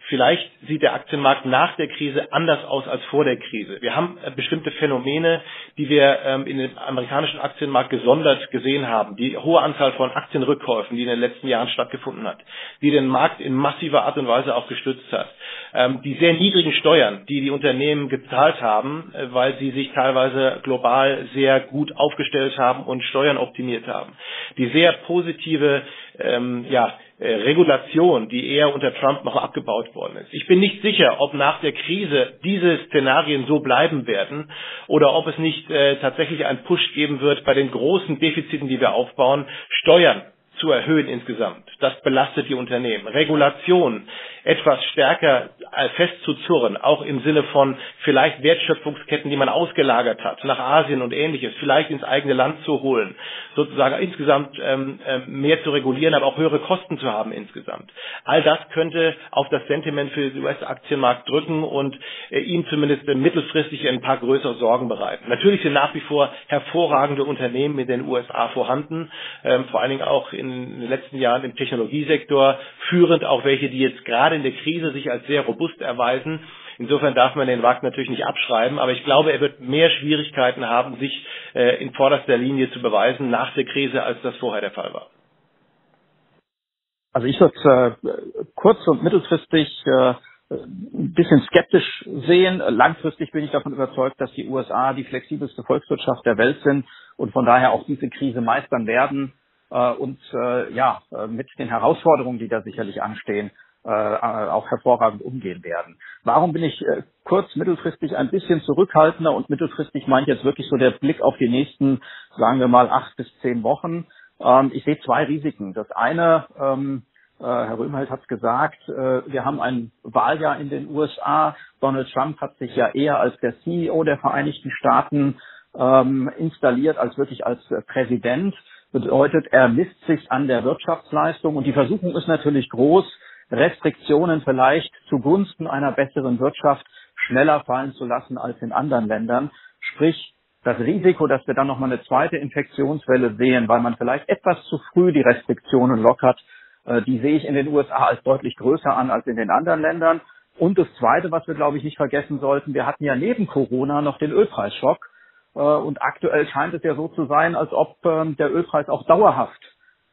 vielleicht sieht der Aktienmarkt nach der Krise anders aus als vor der Krise. Wir haben äh, bestimmte Phänomene, die wir ähm, in dem amerikanischen Aktienmarkt gesondert gesehen haben. Die hohe Anzahl von Aktienrückkäufen, die in den letzten Jahren stattgefunden hat, die den Markt in massiver Art und Weise auch gestützt hat. Ähm, die sehr niedrigen Steuern, die die Unternehmen gezahlt haben, äh, weil sie sich teilweise global sehr gut aufgestellt haben und Steuern optimiert haben. Die sehr positive ähm, ja, Regulation, die eher unter Trump noch abgebaut worden ist. Ich bin nicht sicher, ob nach der Krise diese Szenarien so bleiben werden oder ob es nicht äh, tatsächlich einen Push geben wird bei den großen Defiziten, die wir aufbauen, Steuern zu erhöhen insgesamt. Das belastet die Unternehmen. Regulation etwas stärker äh, festzuzurren, auch im Sinne von vielleicht Wertschöpfungsketten, die man ausgelagert hat, nach Asien und ähnliches, vielleicht ins eigene Land zu holen, sozusagen insgesamt ähm, äh, mehr zu regulieren, aber auch höhere Kosten zu haben insgesamt. All das könnte auf das Sentiment für den US-Aktienmarkt drücken und äh, ihm zumindest mittelfristig ein paar größere Sorgen bereiten. Natürlich sind nach wie vor hervorragende Unternehmen in den USA vorhanden, ähm, vor allen Dingen auch in den letzten Jahren im Technologiesektor, führend auch welche, die jetzt gerade in der Krise sich als sehr robust erweisen. Insofern darf man den Markt natürlich nicht abschreiben, aber ich glaube, er wird mehr Schwierigkeiten haben, sich äh, in vorderster Linie zu beweisen nach der Krise, als das vorher der Fall war. Also ich würde äh, kurz- und mittelfristig äh, ein bisschen skeptisch sehen. Langfristig bin ich davon überzeugt, dass die USA die flexibelste Volkswirtschaft der Welt sind und von daher auch diese Krise meistern werden und äh, ja äh, mit den Herausforderungen, die da sicherlich anstehen, äh, auch hervorragend umgehen werden. Warum bin ich äh, kurz, mittelfristig ein bisschen zurückhaltender und mittelfristig meine ich jetzt wirklich so der Blick auf die nächsten, sagen wir mal, acht bis zehn Wochen. Ähm, ich sehe zwei Risiken. Das eine, ähm, äh, Herr Röhmheld hat es gesagt, äh, wir haben ein Wahljahr in den USA. Donald Trump hat sich ja eher als der CEO der Vereinigten Staaten ähm, installiert als wirklich als äh, Präsident. Bedeutet, er misst sich an der Wirtschaftsleistung und die Versuchung ist natürlich groß, Restriktionen vielleicht zugunsten einer besseren Wirtschaft schneller fallen zu lassen als in anderen Ländern. Sprich, das Risiko, dass wir dann nochmal eine zweite Infektionswelle sehen, weil man vielleicht etwas zu früh die Restriktionen lockert, äh, die sehe ich in den USA als deutlich größer an als in den anderen Ländern. Und das Zweite, was wir, glaube ich, nicht vergessen sollten, wir hatten ja neben Corona noch den Ölpreisschock. Äh, und aktuell scheint es ja so zu sein, als ob ähm, der Ölpreis auch dauerhaft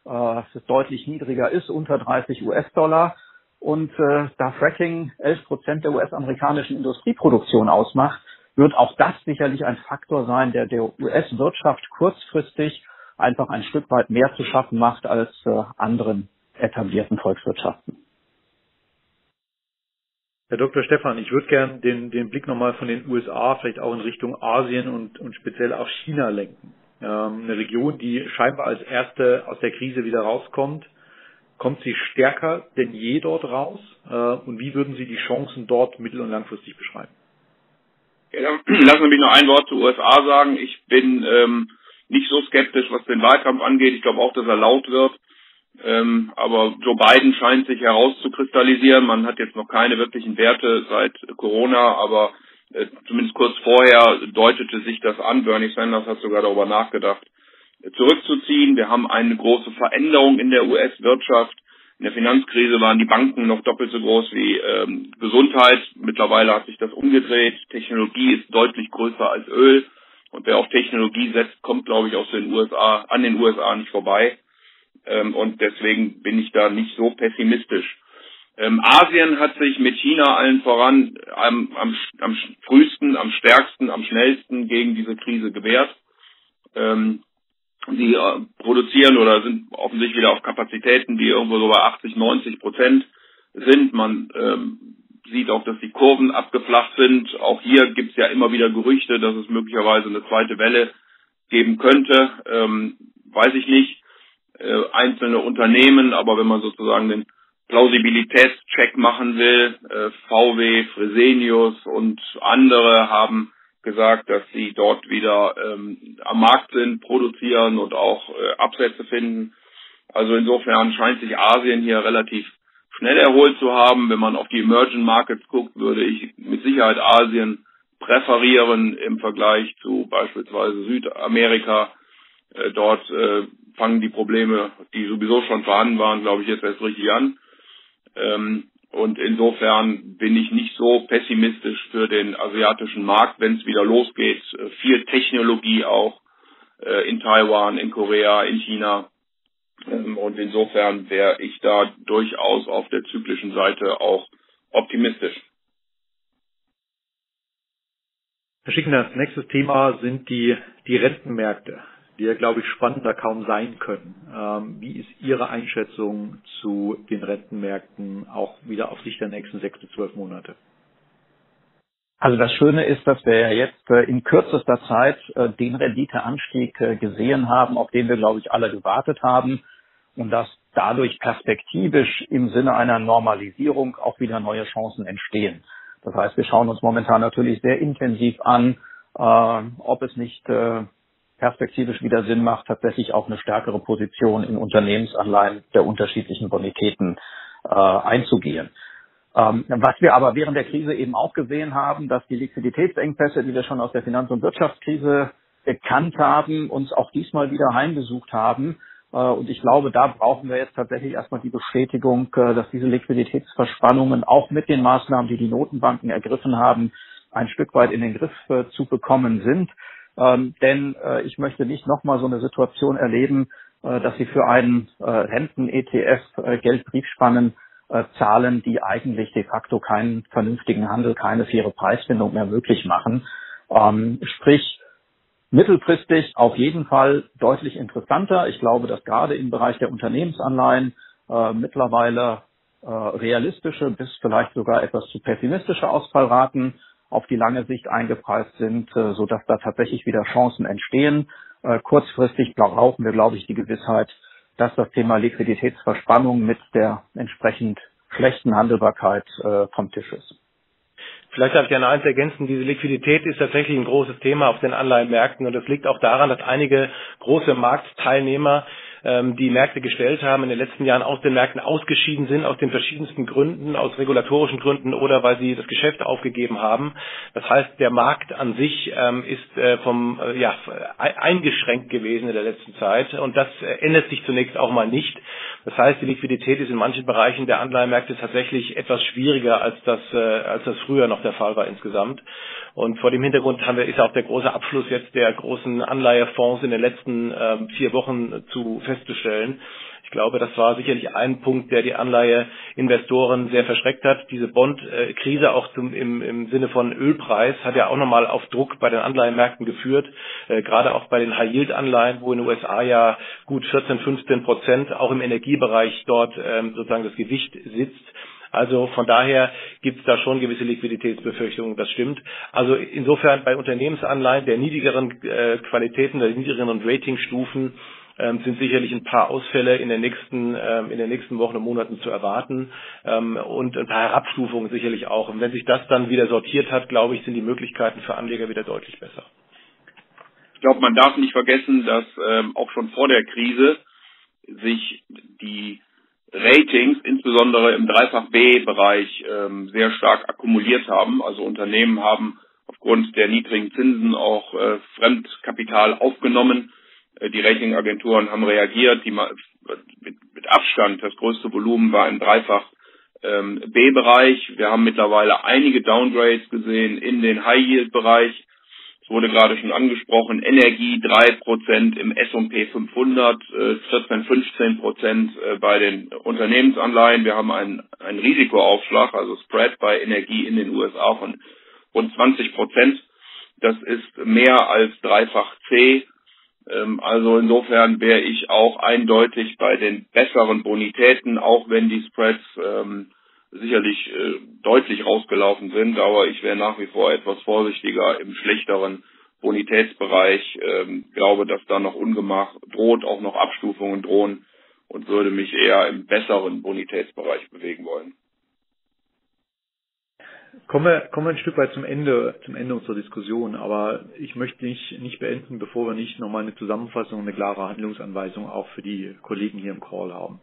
äh, deutlich niedriger ist, unter 30 US-Dollar und äh, da Fracking 11 Prozent der US-amerikanischen Industrieproduktion ausmacht, wird auch das sicherlich ein Faktor sein, der der US-Wirtschaft kurzfristig einfach ein Stück weit mehr zu schaffen macht als anderen etablierten Volkswirtschaften. Herr Dr. Stefan, ich würde gern den, den Blick nochmal von den USA vielleicht auch in Richtung Asien und, und speziell auch China lenken. Ähm, eine Region, die scheinbar als erste aus der Krise wieder rauskommt, Kommt sie stärker denn je dort raus? Äh, und wie würden Sie die Chancen dort mittel- und langfristig beschreiben? Ja, lassen Sie mich noch ein Wort zu USA sagen. Ich bin ähm, nicht so skeptisch, was den Wahlkampf angeht. Ich glaube auch, dass er laut wird. Ähm, aber Joe Biden scheint sich herauszukristallisieren. Man hat jetzt noch keine wirklichen Werte seit Corona, aber äh, zumindest kurz vorher deutete sich das an. Bernie Sanders hat sogar darüber nachgedacht, zurückzuziehen. Wir haben eine große Veränderung in der US-Wirtschaft. In der Finanzkrise waren die Banken noch doppelt so groß wie ähm, Gesundheit. Mittlerweile hat sich das umgedreht. Technologie ist deutlich größer als Öl. Und wer auf Technologie setzt, kommt, glaube ich, aus den USA, an den USA nicht vorbei. Ähm, und deswegen bin ich da nicht so pessimistisch. Ähm, Asien hat sich mit China allen voran am, am, am frühesten, am stärksten, am schnellsten gegen diese Krise gewehrt. Ähm, die äh, produzieren oder sind offensichtlich wieder auf Kapazitäten, die irgendwo so bei 80, 90 Prozent sind. Man ähm, sieht auch, dass die Kurven abgeflacht sind. Auch hier gibt es ja immer wieder Gerüchte, dass es möglicherweise eine zweite Welle geben könnte. Ähm, weiß ich nicht. Äh, einzelne Unternehmen, aber wenn man sozusagen den Plausibilitätscheck machen will, äh, VW, Fresenius und andere haben gesagt, dass sie dort wieder ähm, am Markt sind, produzieren und auch äh, Absätze finden. Also insofern scheint sich Asien hier relativ schnell erholt zu haben. Wenn man auf die Emerging Markets guckt, würde ich mit Sicherheit Asien präferieren im Vergleich zu beispielsweise Südamerika. Äh, dort äh, fangen die Probleme, die sowieso schon vorhanden waren, glaube ich, jetzt erst richtig an. Ähm, und insofern bin ich nicht so pessimistisch für den asiatischen Markt, wenn es wieder losgeht. Äh, viel Technologie auch äh, in Taiwan, in Korea, in China. Ähm, und insofern wäre ich da durchaus auf der zyklischen Seite auch optimistisch. Herr Schickner, das nächste Thema sind die, die Rentenmärkte die ja, glaube ich, spannender kaum sein können. Ähm, wie ist Ihre Einschätzung zu den Rentenmärkten auch wieder auf Sicht der nächsten sechs bis zwölf Monate? Also das Schöne ist, dass wir jetzt äh, in kürzester Zeit äh, den Renditeanstieg äh, gesehen haben, auf den wir, glaube ich, alle gewartet haben. und dass dadurch perspektivisch im Sinne einer Normalisierung auch wieder neue Chancen entstehen. Das heißt, wir schauen uns momentan natürlich sehr intensiv an, ob es nicht perspektivisch wieder Sinn macht, tatsächlich auch eine stärkere Position in Unternehmensanleihen der unterschiedlichen Bonitäten äh, einzugehen. Ähm, was wir aber während der Krise eben auch gesehen haben, dass die Liquiditätsengpässe, die wir schon aus der Finanz- und Wirtschaftskrise gekannt haben, uns auch diesmal wieder heimgesucht haben. Äh, und ich glaube, da brauchen wir jetzt tatsächlich erstmal die Bestätigung, äh, dass diese Liquiditätsverspannungen auch mit den Maßnahmen, die die Notenbanken ergriffen haben, ein Stück weit in den Griff äh, zu bekommen sind. Ähm, denn ich möchte nicht nochmal so eine Situation erleben, dass sie für einen Renten-ETF Geldbriefspannen zahlen, die eigentlich de facto keinen vernünftigen Handel, keine faire Preisfindung mehr möglich machen. Ähm, sprich, mittelfristig auf jeden Fall deutlich interessanter. Ich glaube, dass gerade im Bereich der Unternehmensanleihen äh, mittlerweile äh, realistische bis vielleicht sogar etwas zu pessimistische Ausfallraten auf die lange Sicht eingepreist sind, äh, sodass da tatsächlich wieder Chancen entstehen. Äh, kurzfristig brauchen wir, glaube ich, die Gewissheit, dass das Thema Liquiditätsverspannung mit der entsprechend schlechten Handelbarkeit äh, vom Tisch ist. Vielleicht darf ich gerne eins ergänzen. Diese Liquidität ist tatsächlich ein großes Thema auf den Anleihenmärkten und das liegt auch daran, dass einige große Marktteilnehmer ähm, die Märkte gestellt haben, in den letzten Jahren aus den Märkten ausgeschieden sind, aus den verschiedensten Gründen, aus regulatorischen Gründen oder weil sie das Geschäft aufgegeben haben. Das heißt, der Markt an sich ähm, ist äh, vom äh, ja eingeschränkt gewesen in der letzten Zeit und das äh, ändert sich zunächst auch mal nicht. Das heißt, die Liquidität ist in manchen Bereichen der Anleihenmärkte tatsächlich etwas schwieriger, als das, äh, als das früher noch der Fall war insgesamt. Und vor dem Hintergrund haben wir, ist auch der große Abschluss jetzt der großen Anleihefonds in den letzten ähm, vier Wochen zu festzustellen. Ich glaube, das war sicherlich ein Punkt, der die Anleiheinvestoren sehr verschreckt hat. Diese Bond-Krise auch zum, im, im Sinne von Ölpreis hat ja auch nochmal auf Druck bei den Anleihenmärkten geführt, äh, gerade auch bei den High-Yield-Anleihen, wo in den USA ja gut 14, 15 Prozent auch im Energiebereich dort ähm, sozusagen das Gewicht sitzt. Also von daher gibt es da schon gewisse Liquiditätsbefürchtungen, das stimmt. Also insofern bei Unternehmensanleihen der niedrigeren äh, Qualitäten, der niedrigeren Ratingstufen ähm, sind sicherlich ein paar Ausfälle in den nächsten ähm, in den nächsten Wochen und Monaten zu erwarten ähm, und ein paar Herabstufungen sicherlich auch. Und wenn sich das dann wieder sortiert hat, glaube ich, sind die Möglichkeiten für Anleger wieder deutlich besser. Ich glaube, man darf nicht vergessen, dass ähm, auch schon vor der Krise sich die Ratings, insbesondere im Dreifach B-Bereich, ähm, sehr stark akkumuliert haben. Also Unternehmen haben aufgrund der niedrigen Zinsen auch äh, Fremdkapital aufgenommen. Äh, die Ratingagenturen haben reagiert. Die mit, Abstand das größte Volumen war im Dreifach ähm, B-Bereich. Wir haben mittlerweile einige Downgrades gesehen in den High-Yield-Bereich. Es wurde gerade schon angesprochen, Energie 3% im S&P 500, 14, 15% bei den Unternehmensanleihen. Wir haben einen, einen Risikoaufschlag, also Spread bei Energie in den USA von rund 20%. Das ist mehr als dreifach C. Ähm, also insofern wäre ich auch eindeutig bei den besseren Bonitäten, auch wenn die Spreads ähm, sicherlich äh, deutlich rausgelaufen sind, aber ich wäre nach wie vor etwas vorsichtiger im schlechteren Bonitätsbereich, ähm, glaube, dass da noch Ungemach droht, auch noch Abstufungen drohen und würde mich eher im besseren Bonitätsbereich bewegen wollen. Kommen wir, kommen wir ein Stück weit zum Ende, zum Ende unserer Diskussion, aber ich möchte nicht, nicht beenden, bevor wir nicht nochmal eine Zusammenfassung, eine klare Handlungsanweisung auch für die Kollegen hier im Call haben.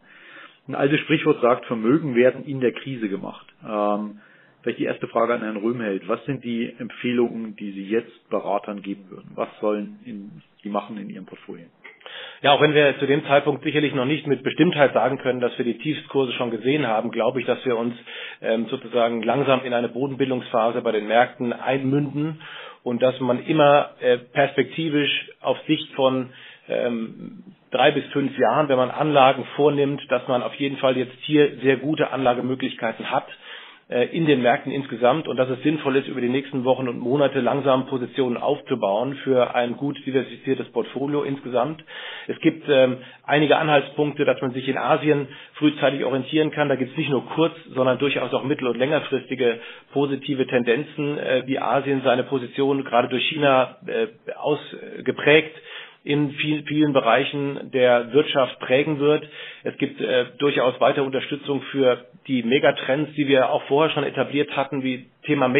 Ein altes Sprichwort sagt, Vermögen werden in der Krise gemacht. Ähm, vielleicht die erste Frage an Herrn Röhmheld. Was sind die Empfehlungen, die Sie jetzt Beratern geben würden? Was sollen in, Sie machen in Ihrem Portfolio? Ja, auch wenn wir zu dem Zeitpunkt sicherlich noch nicht mit Bestimmtheit sagen können, dass wir die Tiefstkurse schon gesehen haben, glaube ich, dass wir uns ähm, sozusagen langsam in eine Bodenbildungsphase bei den Märkten einmünden und dass man immer äh, perspektivisch auf Sicht von ähm, drei bis fünf Jahren, wenn man Anlagen vornimmt, dass man auf jeden Fall jetzt hier sehr gute Anlagemöglichkeiten hat in den Märkten insgesamt und dass es sinnvoll ist, über die nächsten Wochen und Monate langsam Positionen aufzubauen für ein gut diversifiziertes Portfolio insgesamt. Es gibt ähm, einige Anhaltspunkte, dass man sich in Asien frühzeitig orientieren kann. Da gibt es nicht nur kurz, sondern durchaus auch mittel- und längerfristige positive Tendenzen, äh, wie Asien seine Position gerade durch China äh, ausgeprägt in vielen, vielen Bereichen der Wirtschaft prägen wird. Es gibt äh, durchaus weiter Unterstützung für die Megatrends, die wir auch vorher schon etabliert hatten, wie Thema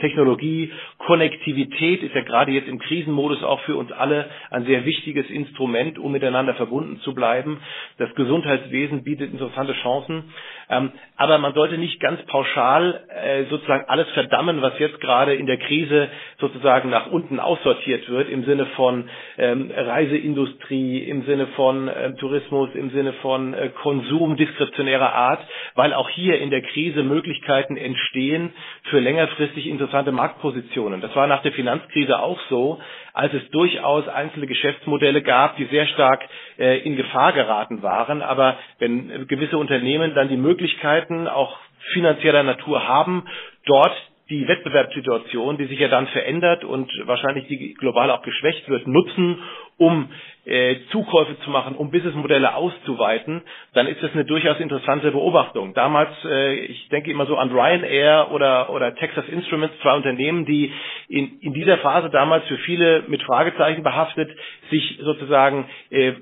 Technologie, Konnektivität ist ja gerade jetzt im Krisenmodus auch für uns alle ein sehr wichtiges Instrument, um miteinander verbunden zu bleiben. Das Gesundheitswesen bietet interessante Chancen. Ähm, aber man sollte nicht ganz pauschal äh, sozusagen alles verdammen, was jetzt gerade in der Krise sozusagen nach unten aussortiert wird, im Sinne von ähm, Reiseindustrie, im Sinne von äh, Tourismus, im Sinne von äh, Konsum diskretionärer Art, weil auch hier in der Krise Möglichkeiten entstehen für längerfristig interessante Marktpositionen. Das war nach der Finanzkrise auch so, als es durchaus einzelne Geschäftsmodelle gab, die sehr stark äh, in Gefahr geraten waren. Aber wenn gewisse Unternehmen dann die Möglichkeiten auch finanzieller Natur haben, dort die Wettbewerbssituation, die sich ja dann verändert und wahrscheinlich die global auch geschwächt wird, nutzen, um äh, Zukäufe zu machen, um Businessmodelle auszuweiten, dann ist das eine durchaus interessante Beobachtung. Damals, äh, ich denke immer so an Ryanair oder, oder Texas Instruments, zwei Unternehmen, die in, in dieser Phase damals für viele mit Fragezeichen behaftet sich sozusagen äh,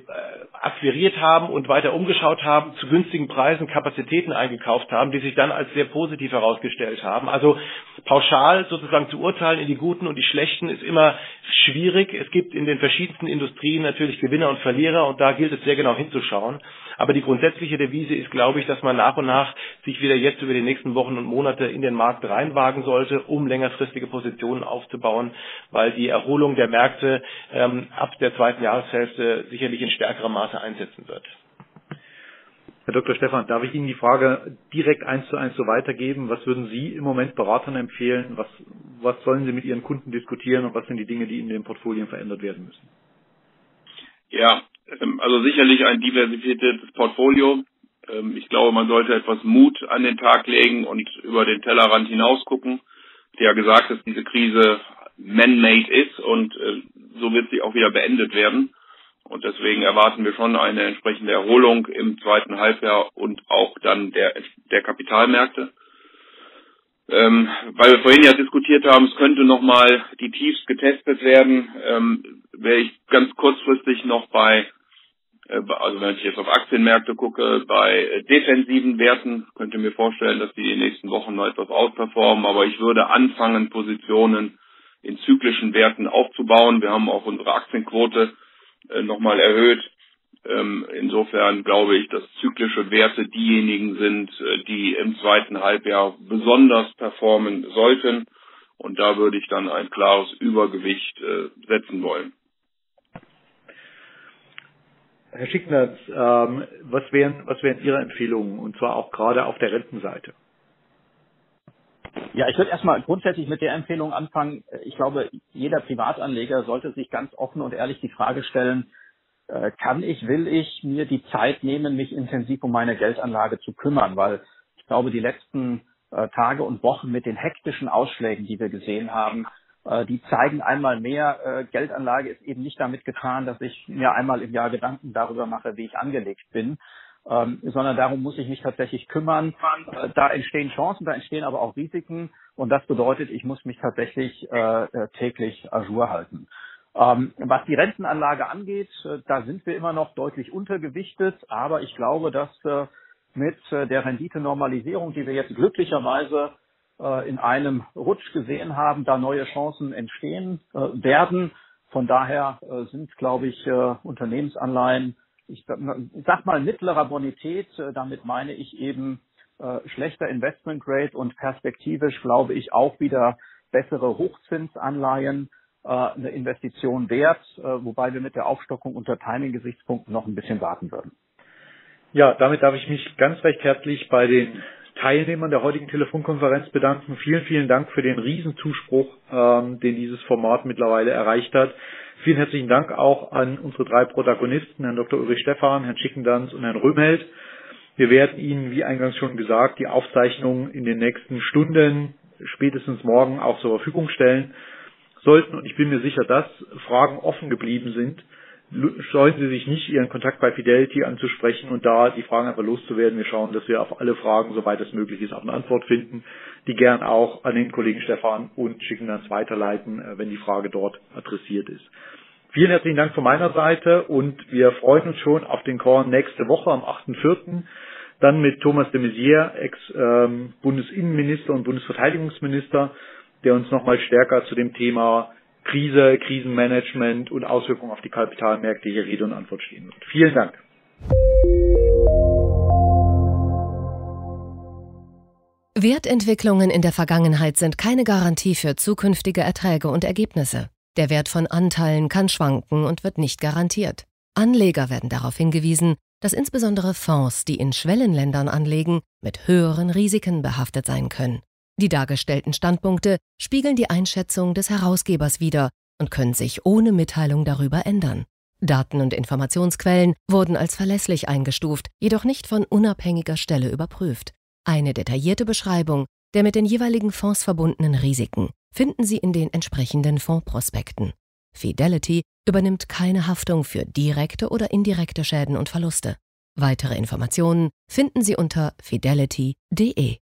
akquiriert haben und weiter umgeschaut haben, zu günstigen Preisen Kapazitäten eingekauft haben, die sich dann als sehr positiv herausgestellt haben. Also pauschal sozusagen zu urteilen in die guten und die schlechten ist immer schwierig. Es gibt in den verschiedensten Industrien natürlich Gewinner und Verlierer und da gilt es sehr genau hinzuschauen. Aber die grundsätzliche Devise ist, glaube ich, dass man nach und nach sich wieder jetzt über die nächsten Wochen und Monate in den Markt reinwagen sollte, um längerfristige Positionen aufzubauen, weil die Erholung der Märkte ähm, ab der zweiten Jahreshälfte sicherlich in stärkerem Maße einsetzen wird. Herr Dr. Stefan, darf ich Ihnen die Frage direkt eins zu eins so weitergeben? Was würden Sie im Moment Beratern empfehlen? Was, was sollen Sie mit Ihren Kunden diskutieren und was sind die Dinge, die in den Portfolien verändert werden müssen? Ja, ähm, also sicherlich ein diversifiziertes Portfolio. Ähm, ich glaube, man sollte etwas Mut an den Tag legen und über den Tellerrand hinaus gucken. Der ja gesagt, dass diese Krise man-made ist und äh, so wird sie auch wieder beendet werden. Und deswegen erwarten wir schon eine entsprechende Erholung im zweiten Halbjahr und auch dann der, der Kapitalmärkte. Ähm, weil wir vorhin ja diskutiert haben, es könnte nochmal die Tiefs getestet werden, ähm, wäre ich ganz kurzfristig noch bei, äh, also wenn ich jetzt auf Aktienmärkte gucke, bei äh, defensiven Werten, könnte mir vorstellen, dass die in den nächsten Wochen noch etwas ausperformen, aber ich würde anfangen, Positionen in zyklischen Werten aufzubauen. Wir haben auch unsere Aktienquote äh, nochmal erhöht. Ähm, insofern glaube ich, dass zyklische Werte diejenigen sind, äh, die im zweiten Halbjahr besonders performen sollten. Und da würde ich dann ein klares Übergewicht äh, setzen wollen. Herr Schicknerz, ähm, was, wären, was wären Ihre Empfehlungen, und zwar auch gerade auf der Rentenseite? Ja, ich würde erstmal grundsätzlich mit der Empfehlung anfangen. Ich glaube, jeder Privatanleger sollte sich ganz offen und ehrlich die Frage stellen, äh, kann ich, will ich mir die Zeit nehmen, mich intensiv um meine Geldanlage zu kümmern, weil ich glaube, die letzten äh, Tage und Wochen mit den hektischen Ausschlägen, die wir gesehen haben, äh, die zeigen einmal mehr, Geldanlage ist eben nicht damit getan, dass ich mir einmal im Jahr Gedanken darüber mache, wie ich angelegt bin, ähm, sondern darum muss ich mich tatsächlich kümmern. Äh, da entstehen Chancen, da entstehen aber auch Risiken und das bedeutet, ich muss mich tatsächlich äh, äh täglich ajour halten. Ähm, was die Rentenanlage angeht, äh, da sind wir immer noch deutlich untergewichtet, aber ich glaube, dass äh, mit äh, der Renditenormalisierung, die wir jetzt glücklicherweise in einem Rutsch gesehen haben, da neue Chancen entstehen werden. Von daher sind, glaube ich, Unternehmensanleihen ich sag mal mittlerer Bonität, äh, damit meine ich eben äh, schlechter Investment Grade und perspektivisch glaube ich auch wieder bessere Hochzinsanleihen äh, eine Investition wert, äh, wobei wir mit der Aufstockung unter Timing-Gesichtspunkten noch ein bisschen warten würden. Ja, damit darf ich mich ganz recht herzlich bei den Teilnehmern der heutigen Telefonkonferenz bedanken. Vielen, vielen Dank für den Riesenzuspruch, ähm, den dieses Format mittlerweile erreicht hat. Vielen herzlichen Dank auch an unsere drei Protagonisten, Herrn Dr. Ulrich Stephan, Herrn Schickendanz und Herrn Röhmheld. Wir werden Ihnen, wie eingangs schon gesagt, die Aufzeichnung in den nächsten Stunden, spätestens morgen auch zur Verfügung stellen. Sollten, und ich bin mir sicher, dass Fragen offen geblieben sind, scheuen Sie sich nicht, Ihren Kontakt bei Fidelity anzusprechen und da die Fragen einfach loszuwerden. Wir schauen, dass wir auf alle Fragen, soweit es möglich ist, auch eine Antwort finden, die gern auch an den Kollegen Stefan und schicken dann weiterleiten, äh, wenn die Frage dort adressiert ist. Vielen herzlichen Dank von meiner Seite und wir freuen uns schon auf den Call nächste Woche am 8.4. Dann mit Thomas de Maizière, Ex-Bundesinnenminister ähm, und Bundesverteidigungsminister, der uns nochmal stärker zu dem Thema Krise, Krisenmanagement und Auswirkungen auf die Kapitalmärkte hier Rede und Antwort stehen wird. Vielen Dank. Wertentwicklungen in der Vergangenheit sind keine Garantie für zukünftige Erträge und Ergebnisse. Der Wert von Anteilen kann schwanken und wird nicht garantiert. Anleger werden darauf hingewiesen, dass insbesondere Fonds, die in Schwellenländern anlegen, mit höheren Risiken behaftet sein können. Die dargestellten Standpunkte spiegeln die Einschätzung des Herausgebers wider und können sich ohne Mitteilung darüber ändern. Daten und Informationsquellen wurden als verlässlich eingestuft, jedoch nicht von unabhängiger Stelle überprüft. Eine detaillierte Beschreibung der mit den jeweiligen Fonds verbundenen Risiken finden Sie in den entsprechenden Fondsprospekten. Fidelity übernimmt keine Haftung für direkte oder indirekte Schäden und Verluste. Weitere Informationen finden Sie unter fidelity.de.